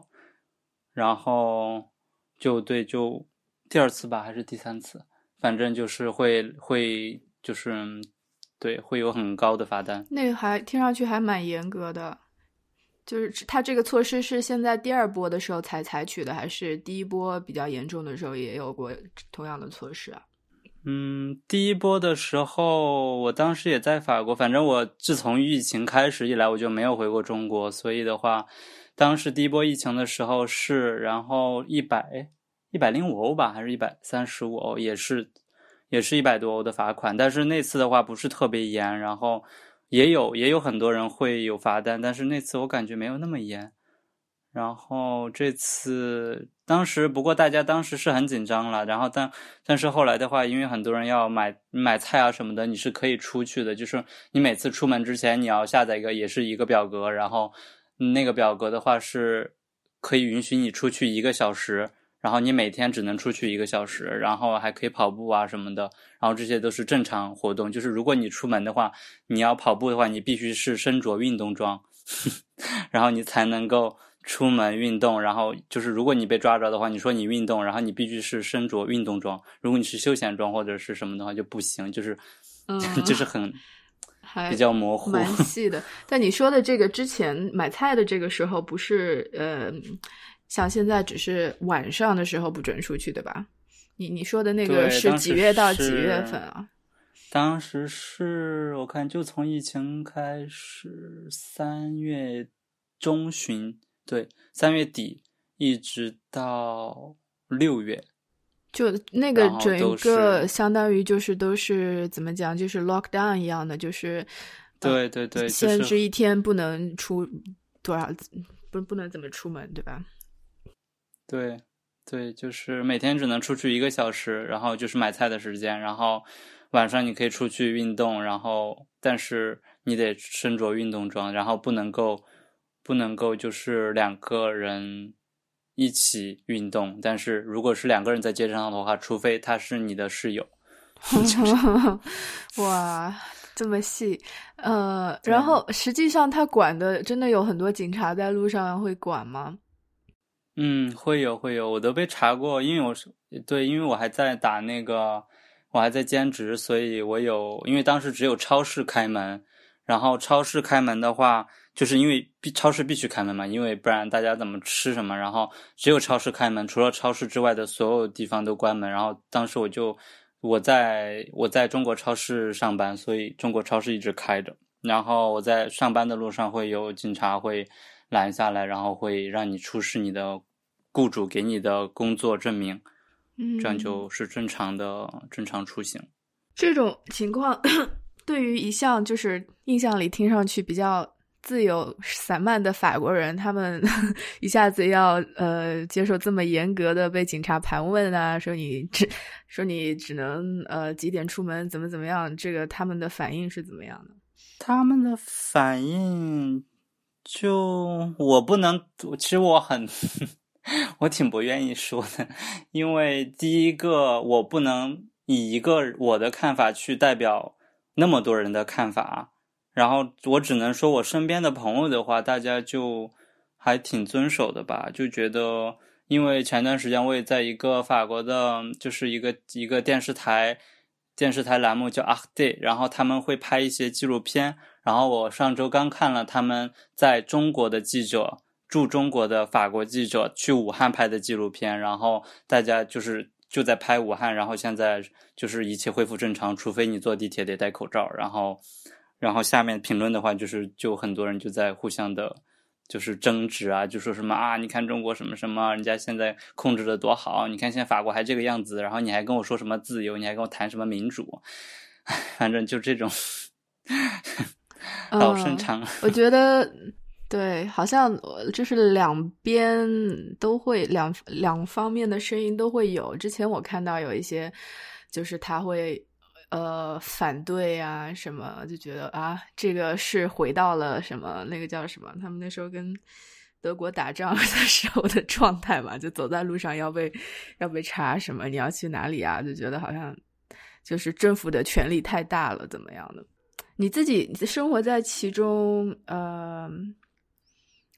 然后就对，就第二次吧，还是第三次？反正就是会会就是对会有很高的罚单。那个还听上去还蛮严格的，就是他这个措施是现在第二波的时候才采取的，还是第一波比较严重的时候也有过同样的措施啊？嗯，第一波的时候，我当时也在法国。反正我自从疫情开始以来，我就没有回过中国。所以的话，当时第一波疫情的时候是，然后一百一百零五欧吧，还是一百三十五欧，也是也是一百多欧的罚款。但是那次的话不是特别严，然后也有也有很多人会有罚单，但是那次我感觉没有那么严。然后这次。当时不过大家当时是很紧张了，然后但但是后来的话，因为很多人要买买菜啊什么的，你是可以出去的。就是你每次出门之前，你要下载一个也是一个表格，然后那个表格的话是可以允许你出去一个小时，然后你每天只能出去一个小时，然后还可以跑步啊什么的，然后这些都是正常活动。就是如果你出门的话，你要跑步的话，你必须是身着运动装，然后你才能够。出门运动，然后就是如果你被抓着的话，你说你运动，然后你必须是身着运动装。如果你是休闲装或者是什么的话就不行，就是，嗯，就是很比较模糊，蛮细的。但你说的这个之前买菜的这个时候，不是呃，像现在只是晚上的时候不准出去，对吧？你你说的那个是几月到几月份啊？当时是我看就从疫情开始三月中旬。对，三月底一直到六月，就那个整个相当于就是都是怎么讲，就是 lock down 一样的，就是对对对，限制一天不能出多少，不不能怎么出门，对吧？对对，就是每天只能出去一个小时，然后就是买菜的时间，然后晚上你可以出去运动，然后但是你得身着运动装，然后不能够。不能够就是两个人一起运动，但是如果是两个人在街上的话，除非他是你的室友。哇，这么细，呃，然后实际上他管的真的有很多警察在路上会管吗？嗯，会有会有，我都被查过，因为我是对，因为我还在打那个，我还在兼职，所以我有，因为当时只有超市开门，然后超市开门的话。就是因为必超市必须开门嘛，因为不然大家怎么吃什么？然后只有超市开门，除了超市之外的所有地方都关门。然后当时我就我在我在中国超市上班，所以中国超市一直开着。然后我在上班的路上会有警察会拦下来，然后会让你出示你的雇主给你的工作证明，这样就是正常的正常出行。这种情况 对于一向就是印象里听上去比较。自由散漫的法国人，他们 一下子要呃接受这么严格的被警察盘问啊，说你只说你只能呃几点出门，怎么怎么样？这个他们的反应是怎么样的？他们的反应就我不能，其实我很 我挺不愿意说的，因为第一个我不能以一个我的看法去代表那么多人的看法。然后我只能说，我身边的朋友的话，大家就还挺遵守的吧。就觉得，因为前段时间我也在一个法国的，就是一个一个电视台电视台栏目叫 Art Day，然后他们会拍一些纪录片。然后我上周刚看了他们在中国的记者驻中国的法国记者去武汉拍的纪录片。然后大家就是就在拍武汉，然后现在就是一切恢复正常，除非你坐地铁得戴口罩。然后。然后下面评论的话，就是就很多人就在互相的，就是争执啊，就说什么啊，你看中国什么什么，人家现在控制的多好，你看现在法国还这个样子，然后你还跟我说什么自由，你还跟我谈什么民主，反正就这种 老生常。我觉 得对，好像就是两边都会两两方面的声音都会有。之前我看到有一些，就是他会。呃，反对啊，什么就觉得啊，这个是回到了什么那个叫什么？他们那时候跟德国打仗 的时候的状态嘛，就走在路上要被要被查什么？你要去哪里啊？就觉得好像就是政府的权力太大了，怎么样的？你自己生活在其中，呃，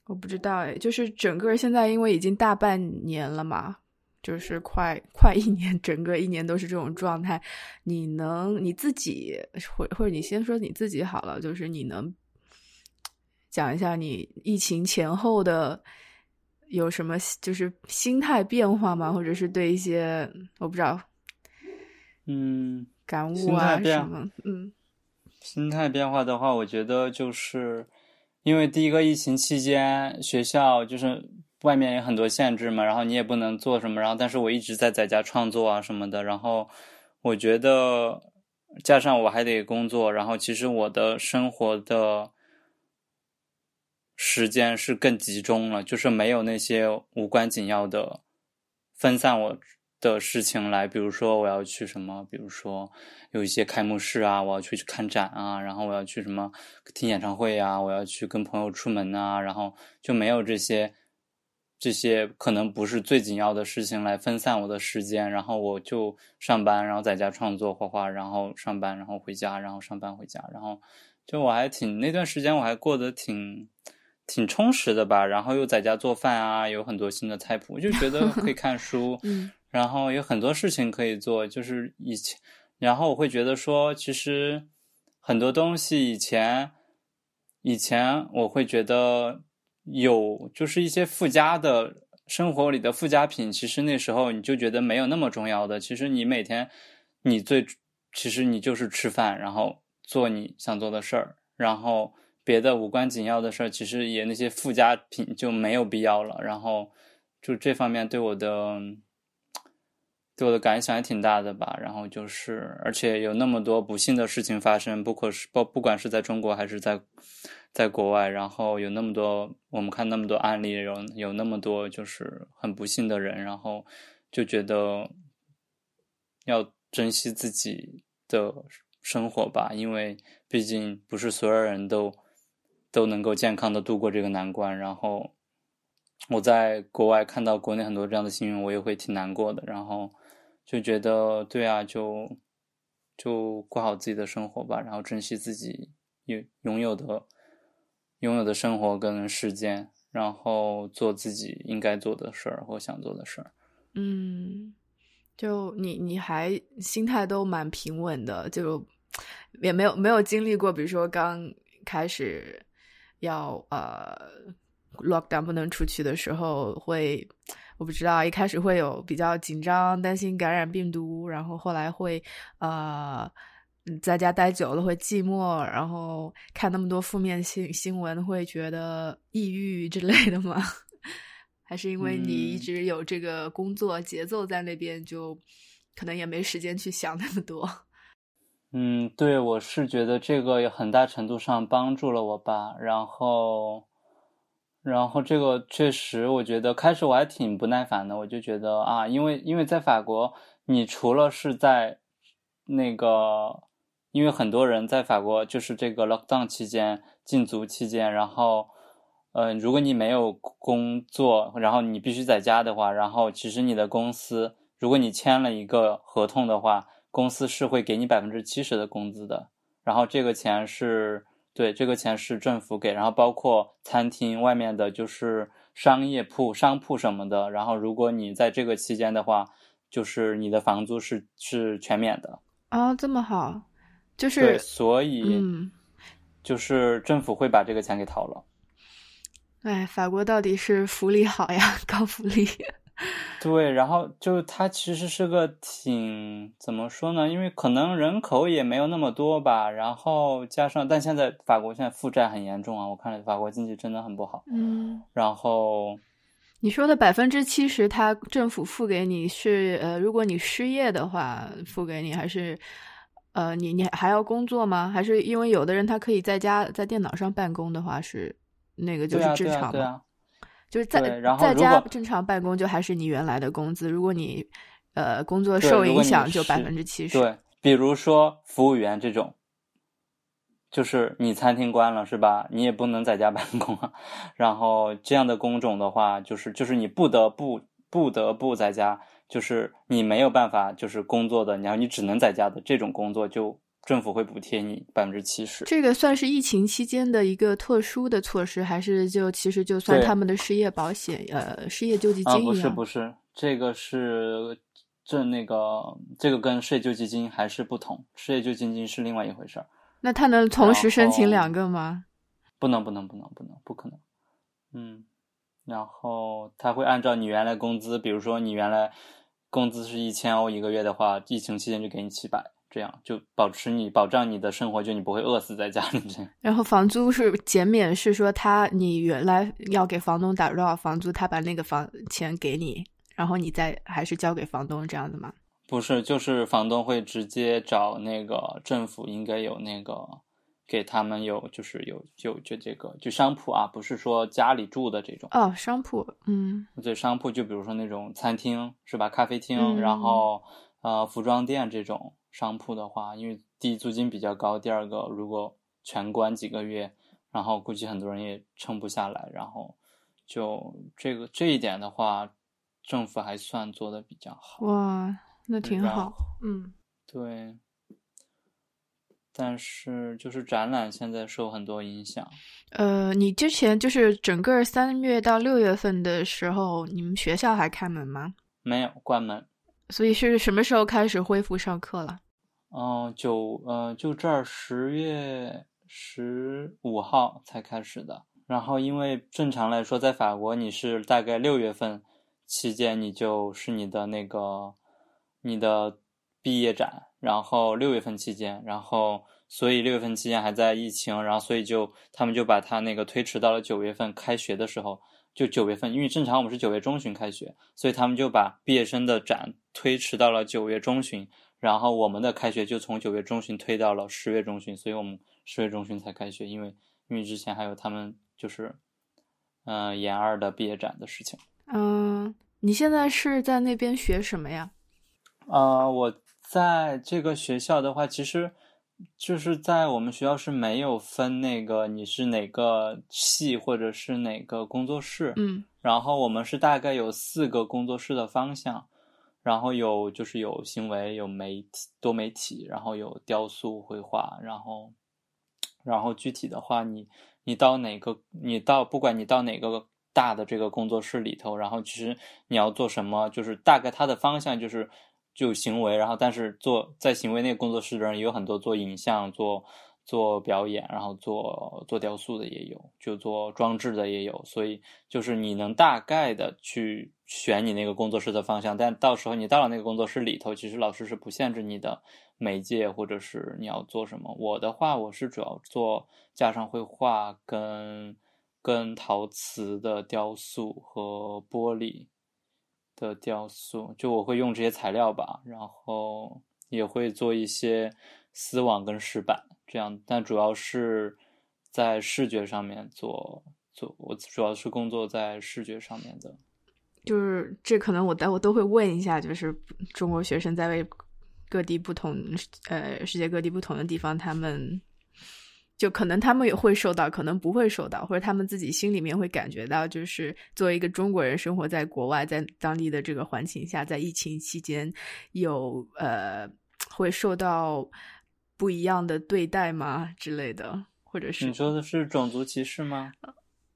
我不知道哎，就是整个现在因为已经大半年了嘛。就是快快一年，整个一年都是这种状态。你能你自己，或或者你先说你自己好了，就是你能讲一下你疫情前后的有什么就是心态变化吗？或者是对一些我不知道，嗯，感悟啊什么？嗯，心态变化的话，我觉得就是因为第一个疫情期间，学校就是。外面有很多限制嘛，然后你也不能做什么，然后但是我一直在在家创作啊什么的，然后我觉得加上我还得工作，然后其实我的生活的时间是更集中了，就是没有那些无关紧要的分散我的事情来，比如说我要去什么，比如说有一些开幕式啊，我要去去看展啊，然后我要去什么听演唱会啊，我要去跟朋友出门啊，然后就没有这些。这些可能不是最紧要的事情，来分散我的时间，然后我就上班，然后在家创作画画，然后上班，然后回家，然后上班回家，然后就我还挺那段时间我还过得挺挺充实的吧，然后又在家做饭啊，有很多新的菜谱，就觉得可以 看书，然后有很多事情可以做，就是以前，然后我会觉得说，其实很多东西以前以前我会觉得。有就是一些附加的生活里的附加品，其实那时候你就觉得没有那么重要的。其实你每天你最其实你就是吃饭，然后做你想做的事儿，然后别的无关紧要的事儿，其实也那些附加品就没有必要了。然后就这方面对我的对我的感想也挺大的吧。然后就是而且有那么多不幸的事情发生，不可是不不管是在中国还是在。在国外，然后有那么多，我们看那么多案例，有有那么多就是很不幸的人，然后就觉得要珍惜自己的生活吧，因为毕竟不是所有人都都能够健康的度过这个难关。然后我在国外看到国内很多这样的新闻，我也会挺难过的。然后就觉得，对啊，就就过好自己的生活吧，然后珍惜自己有拥有的。拥有的生活跟时间，然后做自己应该做的事儿或想做的事儿。嗯，就你你还心态都蛮平稳的，就也没有没有经历过，比如说刚开始要呃 lockdown 不能出去的时候，会我不知道一开始会有比较紧张，担心感染病毒，然后后来会呃。嗯，在家待久了会寂寞，然后看那么多负面新新闻，会觉得抑郁之类的吗？还是因为你一直有这个工作节奏在那边，就可能也没时间去想那么多？嗯，对，我是觉得这个有很大程度上帮助了我吧。然后，然后这个确实，我觉得开始我还挺不耐烦的，我就觉得啊，因为因为在法国，你除了是在那个。因为很多人在法国就是这个 lockdown 期间禁足期间，然后，呃，如果你没有工作，然后你必须在家的话，然后其实你的公司，如果你签了一个合同的话，公司是会给你百分之七十的工资的。然后这个钱是对，这个钱是政府给，然后包括餐厅外面的就是商业铺、商铺什么的。然后如果你在这个期间的话，就是你的房租是是全免的。啊，这么好。就是，所以，就是政府会把这个钱给掏了。哎，法国到底是福利好呀，高福利。对，然后就它其实是个挺怎么说呢？因为可能人口也没有那么多吧，然后加上，但现在法国现在负债很严重啊，我看了法国经济真的很不好。嗯，然后你说的百分之七十，他政府付给你是呃，如果你失业的话，付给你还是？呃，你你还要工作吗？还是因为有的人他可以在家在电脑上办公的话，是那个就是正常吗？就是在在家正常办公就还是你原来的工资。如果你呃工作受影响，就百分之七十。对，比如说服务员这种，就是你餐厅关了是吧？你也不能在家办公啊。然后这样的工种的话，就是就是你不得不不得不在家。就是你没有办法，就是工作的，然后你只能在家的这种工作，就政府会补贴你百分之七十。这个算是疫情期间的一个特殊的措施，还是就其实就算他们的失业保险、呃失业救济金一样？不是不是，这个是这那个这个跟失业救济金还是不同，失业救济金是另外一回事儿。那他能同时申请两个吗？不能，不能，不能，不能，不可能。嗯，然后他会按照你原来工资，比如说你原来工资是一千欧一个月的话，疫情期间就给你七百，这样就保持你保障你的生活，就你不会饿死在家里这样。然后房租是减免，是说他你原来要给房东打多少房租，他把那个房钱给你，然后你再还是交给房东这样的吗？不是，就是房东会直接找那个政府，应该有那个给他们有，就是有有就这个就商铺啊，不是说家里住的这种。哦，商铺，嗯对商铺，就比如说那种餐厅是吧，咖啡厅，嗯然后呃服装店这种商铺的话，因为第一租金比较高，第二个如果全关几个月，然后估计很多人也撑不下来，然后就这个这一点的话，政府还算做的比较好。哇，那挺好，嗯对，但是就是展览现在受很多影响。呃，你之前就是整个三月到六月份的时候，你们学校还开门吗？没有关门，所以是什么时候开始恢复上课了？嗯、九呃，就这儿十月十五号才开始的。然后，因为正常来说，在法国你是大概六月份期间，你就是你的那个你的毕业展，然后六月份期间，然后所以六月份期间还在疫情，然后所以就他们就把他那个推迟到了九月份开学的时候，就九月份，因为正常我们是九月中旬开学，所以他们就把毕业生的展推迟到了九月中旬，然后我们的开学就从九月中旬推到了十月中旬，所以我们十月中旬才开学，因为因为之前还有他们就是嗯、呃研二的毕业展的事情。嗯，你现在是在那边学什么呀？呃，我在这个学校的话，其实就是在我们学校是没有分那个你是哪个系或者是哪个工作室，嗯。然后我们是大概有四个工作室的方向，然后有就是有行为、有媒体、多媒体，然后有雕塑、绘画，然后然后具体的话，你你到哪个，你到不管你到哪个大的这个工作室里头，然后其实你要做什么，就是大概它的方向就是就行为，然后但是做在行为那个工作室的人也有很多做影像、做做表演，然后做做雕塑的也有，就做装置的也有，所以就是你能大概的去选你那个工作室的方向，但到时候你到了那个工作室里头，其实老师是不限制你的媒介或者是你要做什么。我的话，我是主要做加上绘画跟跟陶瓷的雕塑和玻璃的雕塑，就我会用这些材料吧，然后也会做一些丝网跟石板这样，但主要是在视觉上面做做，我主要是工作在视觉上面的。就是这可能我待我都会问一下，就是中国学生在为各地不同呃世界各地不同的地方，他们就可能他们也会受到，可能不会受到，或者他们自己心里面会感觉到，就是作为一个中国人生活在国外，在当地的这个环境下，在疫情期间有呃会受到不一样的对待吗之类的，或者是你说的是种族歧视吗？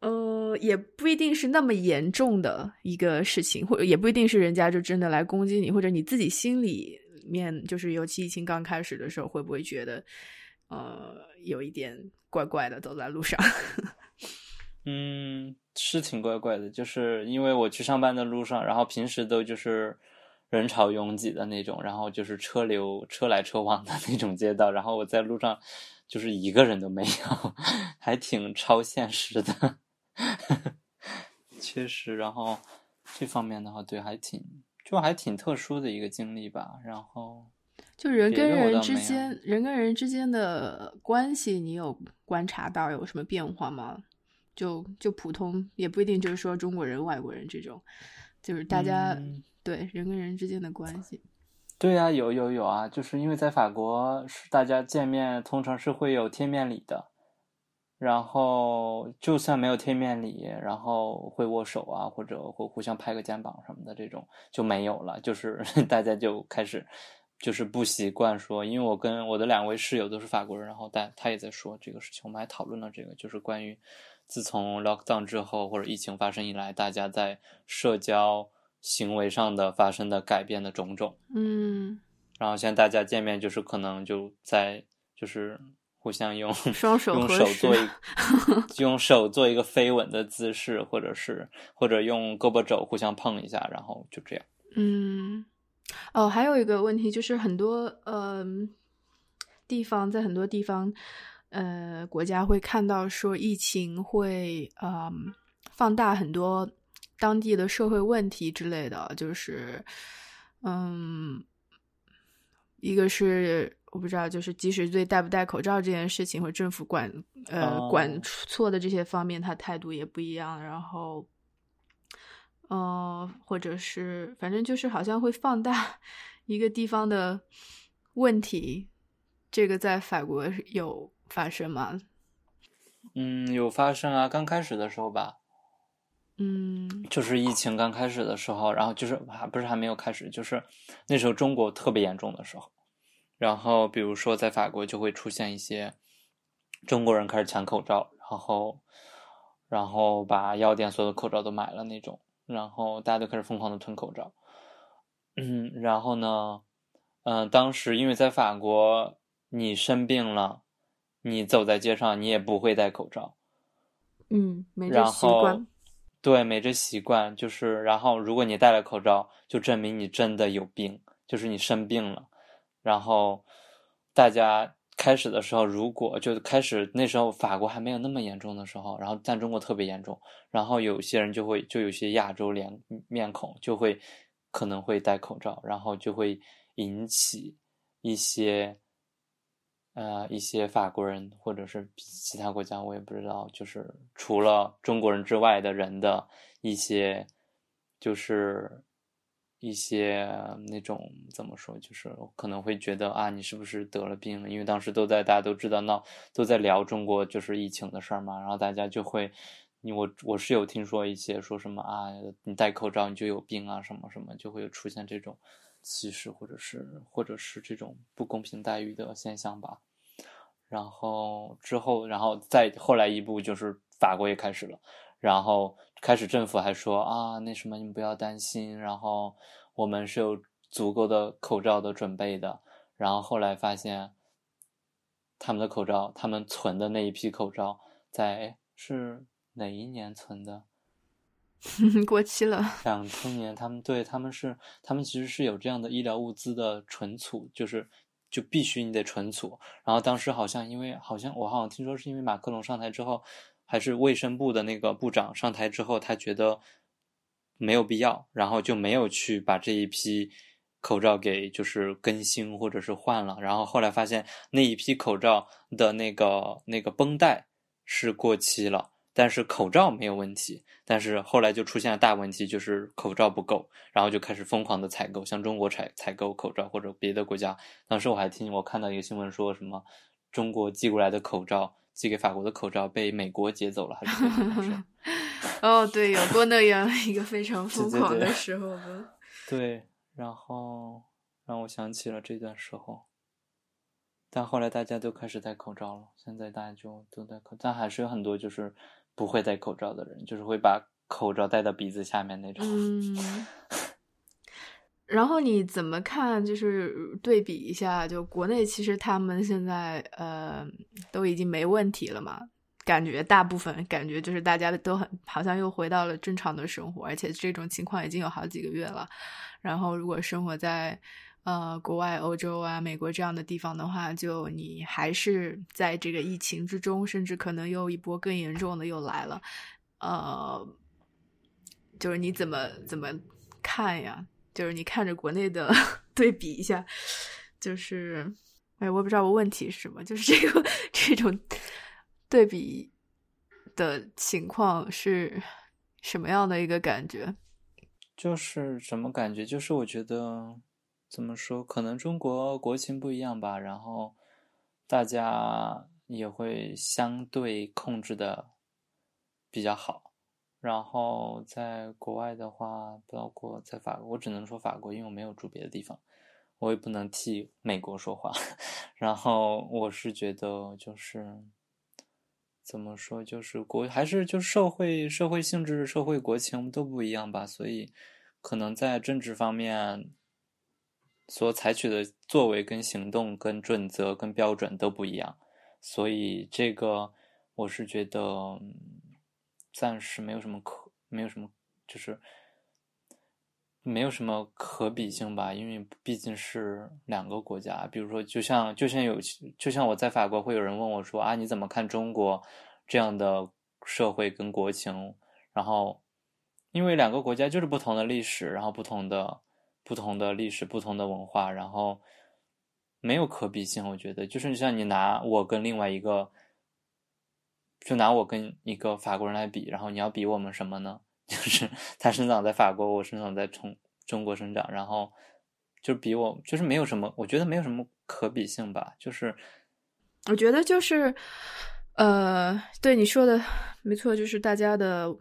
呃，也不一定是那么严重的一个事情，或者也不一定是人家就真的来攻击你，或者你自己心里面就是，尤其疫情刚开始的时候，会不会觉得呃有一点怪怪的走在路上？嗯，是挺怪怪的，就是因为我去上班的路上，然后平时都就是人潮拥挤的那种，然后就是车流车来车往的那种街道，然后我在路上就是一个人都没有，还挺超现实的，确实。然后这方面的话，对，还挺就还挺特殊的一个经历吧。然后就人跟人之间，人跟人之间的关系，你有观察到有什么变化吗？就就普通，也不一定就是说中国人、外国人这种，就是大家、嗯对人跟人之间的关系。对呀、有有有啊，就是因为在法国是大家见面通常是会有贴面礼的，然后就算没有贴面礼，然后会握手啊，或者会互相拍个肩膀什么的，这种就没有了，就是 大家就开始就是不习惯说，因为我跟我的两位室友都是法国人，然后但他也在说这个事情，我们还讨论了这个，就是关于自从 lockdown 之后或者疫情发生以来，大家在社交行为上的发生的改变的种种。嗯，然后现在大家见面就是可能就在就是互相用双手用手做一用手做一个飞吻的姿势，或者是或者用胳膊肘互相碰一下，然后就这样。嗯，哦，还有一个问题就是很多呃地方在很多地方呃国家会看到说疫情会嗯、放大很多当地的社会问题之类的，就是嗯，一个是我不知道，就是即使对戴不戴口罩这件事情，或政府管呃、哦管错的这些方面，他态度也不一样，然后。呃，或者是反正就是好像会放大 一个地方的问题，这个在法国有发生吗？嗯，有发生啊，刚开始的时候吧，嗯。就是疫情刚开始的时候，然后就是还不是还没有开始，就是那时候中国特别严重的时候，然后比如说在法国就会出现一些中国人开始抢口罩，然后然后把药店所有的口罩都买了那种，然后大家都开始疯狂的囤口罩，嗯，然后呢，嗯、当时因为在法国，你生病了，你走在街上你也不会戴口罩。嗯，没这习惯。对，没这习惯，就是然后如果你戴了口罩，就证明你真的有病，就是你生病了。然后大家开始的时候，如果就开始那时候法国还没有那么严重的时候，然后但中国特别严重，然后有些人就会就有些亚洲脸面孔就会可能会戴口罩，然后就会引起一些。呃，一些法国人或者是其他国家，我也不知道，就是除了中国人之外的人的一些，就是一些那种怎么说，就是可能会觉得啊，你是不是得了病了？因为当时都在大家都知道闹都在聊中国就是疫情的事儿嘛，然后大家就会，你我我是有听说一些说什么啊，你戴口罩你就有病啊，什么什么，就会有出现这种歧视或者是或者是这种不公平待遇的现象吧。然后之后，然后再后来一步就是法国也开始了，然后开始政府还说啊，那什么你们不要担心，然后我们是有足够的口罩的准备的。然后后来发现，他们的口罩，他们存的那一批口罩在是哪一年存的？过期了。两千年，他们对他们是他们其实是有这样的医疗物资的存储，就是就必须你得存储。然后当时好像因为好像我好像听说是因为马克龙上台之后，还是卫生部的那个部长上台之后，他觉得没有必要，然后就没有去把这一批口罩给就是更新或者是换了。然后后来发现那一批口罩的那个那个绷带是过期了。但是口罩没有问题，但是后来就出现了大问题，就是口罩不够，然后就开始疯狂的采购，像中国采采购口罩或者别的国家。当时我还听我看到一个新闻说什么，中国寄过来的口罩，寄给法国的口罩被美国劫走了，还是怎么回事？哦，对，有过那样一个非常疯狂的时候的。对，然后让我想起了这段时候。但后来大家都开始戴口罩了，现在大家就都戴口，但还是有很多就是不会戴口罩的人，就是会把口罩戴到鼻子下面那种。嗯，然后你怎么看？就是对比一下，就国内其实他们现在呃都已经没问题了嘛，感觉大部分感觉就是大家都很好像又回到了正常的生活，而且这种情况已经有好几个月了。然后如果生活在呃国外、欧洲啊、美国这样的地方的话，就你还是在这个疫情之中，甚至可能又一波更严重的又来了。呃，就是你怎么怎么看呀？就是你看着国内的 对比一下，就是，哎，我也不知道我问题是什么，就是这个这种对比的情况是什么样的一个感觉？就是什么感觉？就是我觉得怎么说，可能中国国情不一样吧，然后大家也会相对控制的比较好。然后在国外的话，包括在法国，我只能说法国，因为我没有住别的地方，我也不能替美国说话。然后我是觉得就是。怎么说？就是国还是就社会社会性质、社会国情都不一样吧，所以可能在政治方面所采取的作为、跟行动、跟准则、跟标准都不一样，所以这个我是觉得暂时没有什么可，没有什么就是没有什么可比性吧，因为毕竟是两个国家。比如说，就像就像有就像我在法国会有人问我说啊，你怎么看中国这样的社会跟国情？然后。因为两个国家就是不同的历史，然后不同的、不同的历史、不同的文化，然后没有可比性。我觉得，就是像你拿我跟另外一个，就拿我跟一个法国人来比，然后你要比我们什么呢？就是他生长在法国，我生长在中中国生长，然后就比我就是没有什么，我觉得没有什么可比性吧。就是我觉得就是，呃，对你说的没错，就是大家的。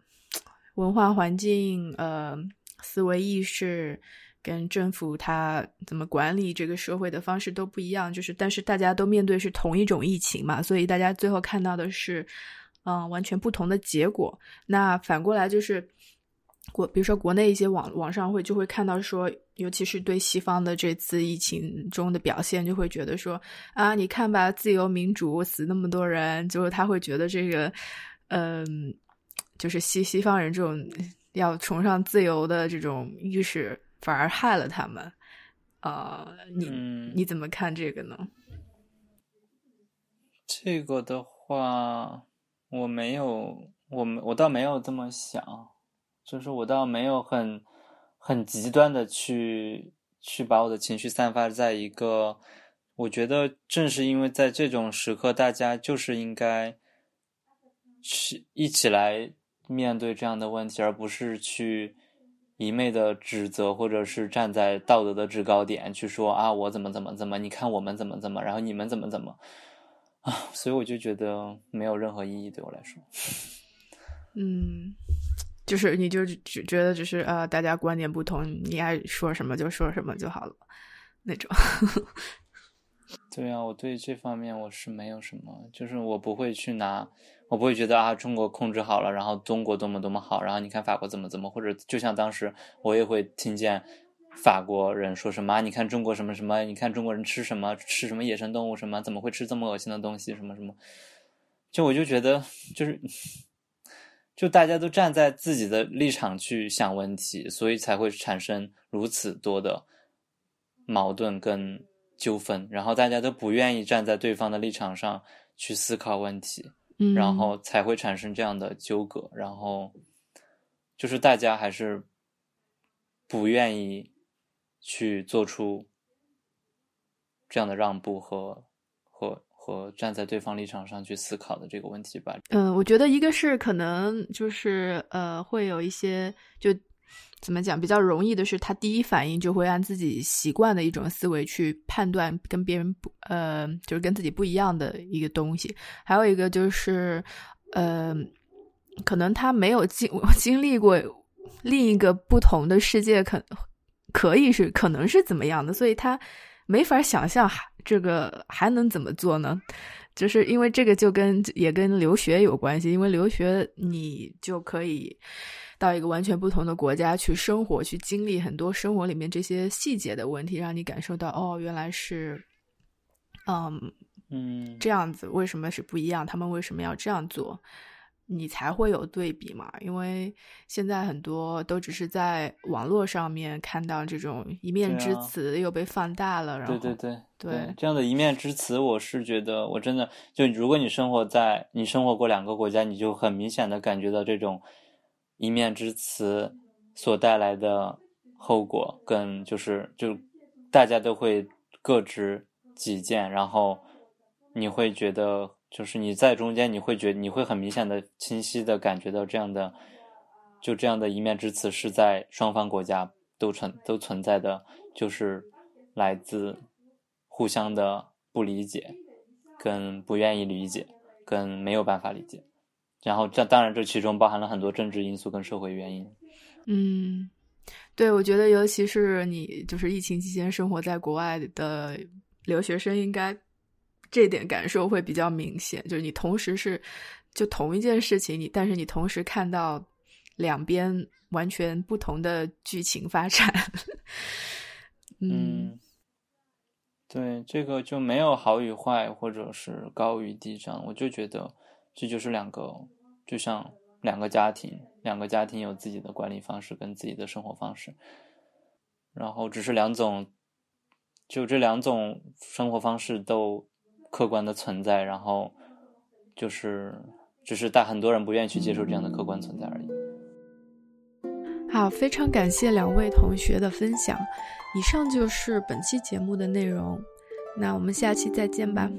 文化环境、呃，思维意识跟政府他怎么管理这个社会的方式都不一样，就是但是大家都面对是同一种疫情嘛，所以大家最后看到的是，嗯，完全不同的结果。那反过来就是国，比如说国内一些网网上会就会看到说，尤其是对西方的这次疫情中的表现，就会觉得说啊，你看吧，自由民主死那么多人，就是他会觉得这个，嗯。就是西西方人这种要崇尚自由的这种意识，反而害了他们。呃，你你怎么看这个呢？这个的话，我没有，我我倒没有这么想，就是我倒没有很很极端的去去把我的情绪散发在一个。我觉得正是因为在这种时刻，大家就是应该去一起来。面对这样的问题，而不是去一昧的指责，或者是站在道德的制高点去说啊，我怎么怎么怎么，你看我们怎么怎么，然后你们怎么怎么啊，所以我就觉得没有任何意义对我来说。嗯，就是你就只觉得只是呃，大家观点不同，你爱说什么就说什么就好了那种。对啊，我对这方面我是没有什么，就是我不会去拿。我不会觉得啊，中国控制好了，然后中国多么多么好，然后你看法国怎么怎么，或者就像当时我也会听见法国人说什么，你看中国什么什么，你看中国人吃什么吃什么野生动物什么，怎么会吃这么恶心的东西什么什么，就我就觉得就是，就大家都站在自己的立场去想问题，所以才会产生如此多的矛盾跟纠纷，然后大家都不愿意站在对方的立场上去思考问题。然后才会产生这样的纠葛，然后就是大家还是不愿意去做出这样的让步和和和站在对方立场上去思考的这个问题吧。嗯，我觉得一个是可能就是呃会有一些就。怎么讲？比较容易的是，他第一反应就会按自己习惯的一种思维去判断跟别人不呃，就是跟自己不一样的一个东西。还有一个就是，呃，可能他没有经 经历过另一个不同的世界，可可以是可能是怎么样的，所以他没法想象这个还能怎么做呢？就是因为这个就跟也跟留学有关系，因为留学你就可以。到一个完全不同的国家去生活，去经历很多生活里面这些细节的问题，让你感受到哦，原来是，嗯嗯这样子，为什么是不一样？他们为什么要这样做？你才会有对比嘛？因为现在很多都只是在网络上面看到这种一面之词，又被放大了。然后对对对对，这样的一面之词，我是觉得我真的就，如果你生活在你生活过两个国家，你就很明显的感觉到这种。一面之词所带来的后果，跟就是就大家都会各执己见，然后你会觉得就是你在中间，你会觉你会很明显的、清晰的感觉到这样的，就这样的一面之词是在双方国家都存都存在的，就是来自互相的不理解，跟不愿意理解，跟没有办法理解。然后，这当然，这其中包含了很多政治因素跟社会原因。嗯，对，我觉得，尤其是你就是疫情期间生活在国外的留学生，应该这点感受会比较明显。就是你同时是就同一件事情，你但是你同时看到两边完全不同的剧情发展。嗯，对，这个就没有好与坏，或者是高与低这样。我就觉得这就是两个，就像两个家庭，两个家庭有自己的管理方式跟自己的生活方式，然后只是两种，就这两种生活方式都客观的存在，然后就是只是但很多人不愿意去接受这样的客观存在而已。好，非常感谢两位同学的分享。以上就是本期节目的内容，那我们下期再见吧。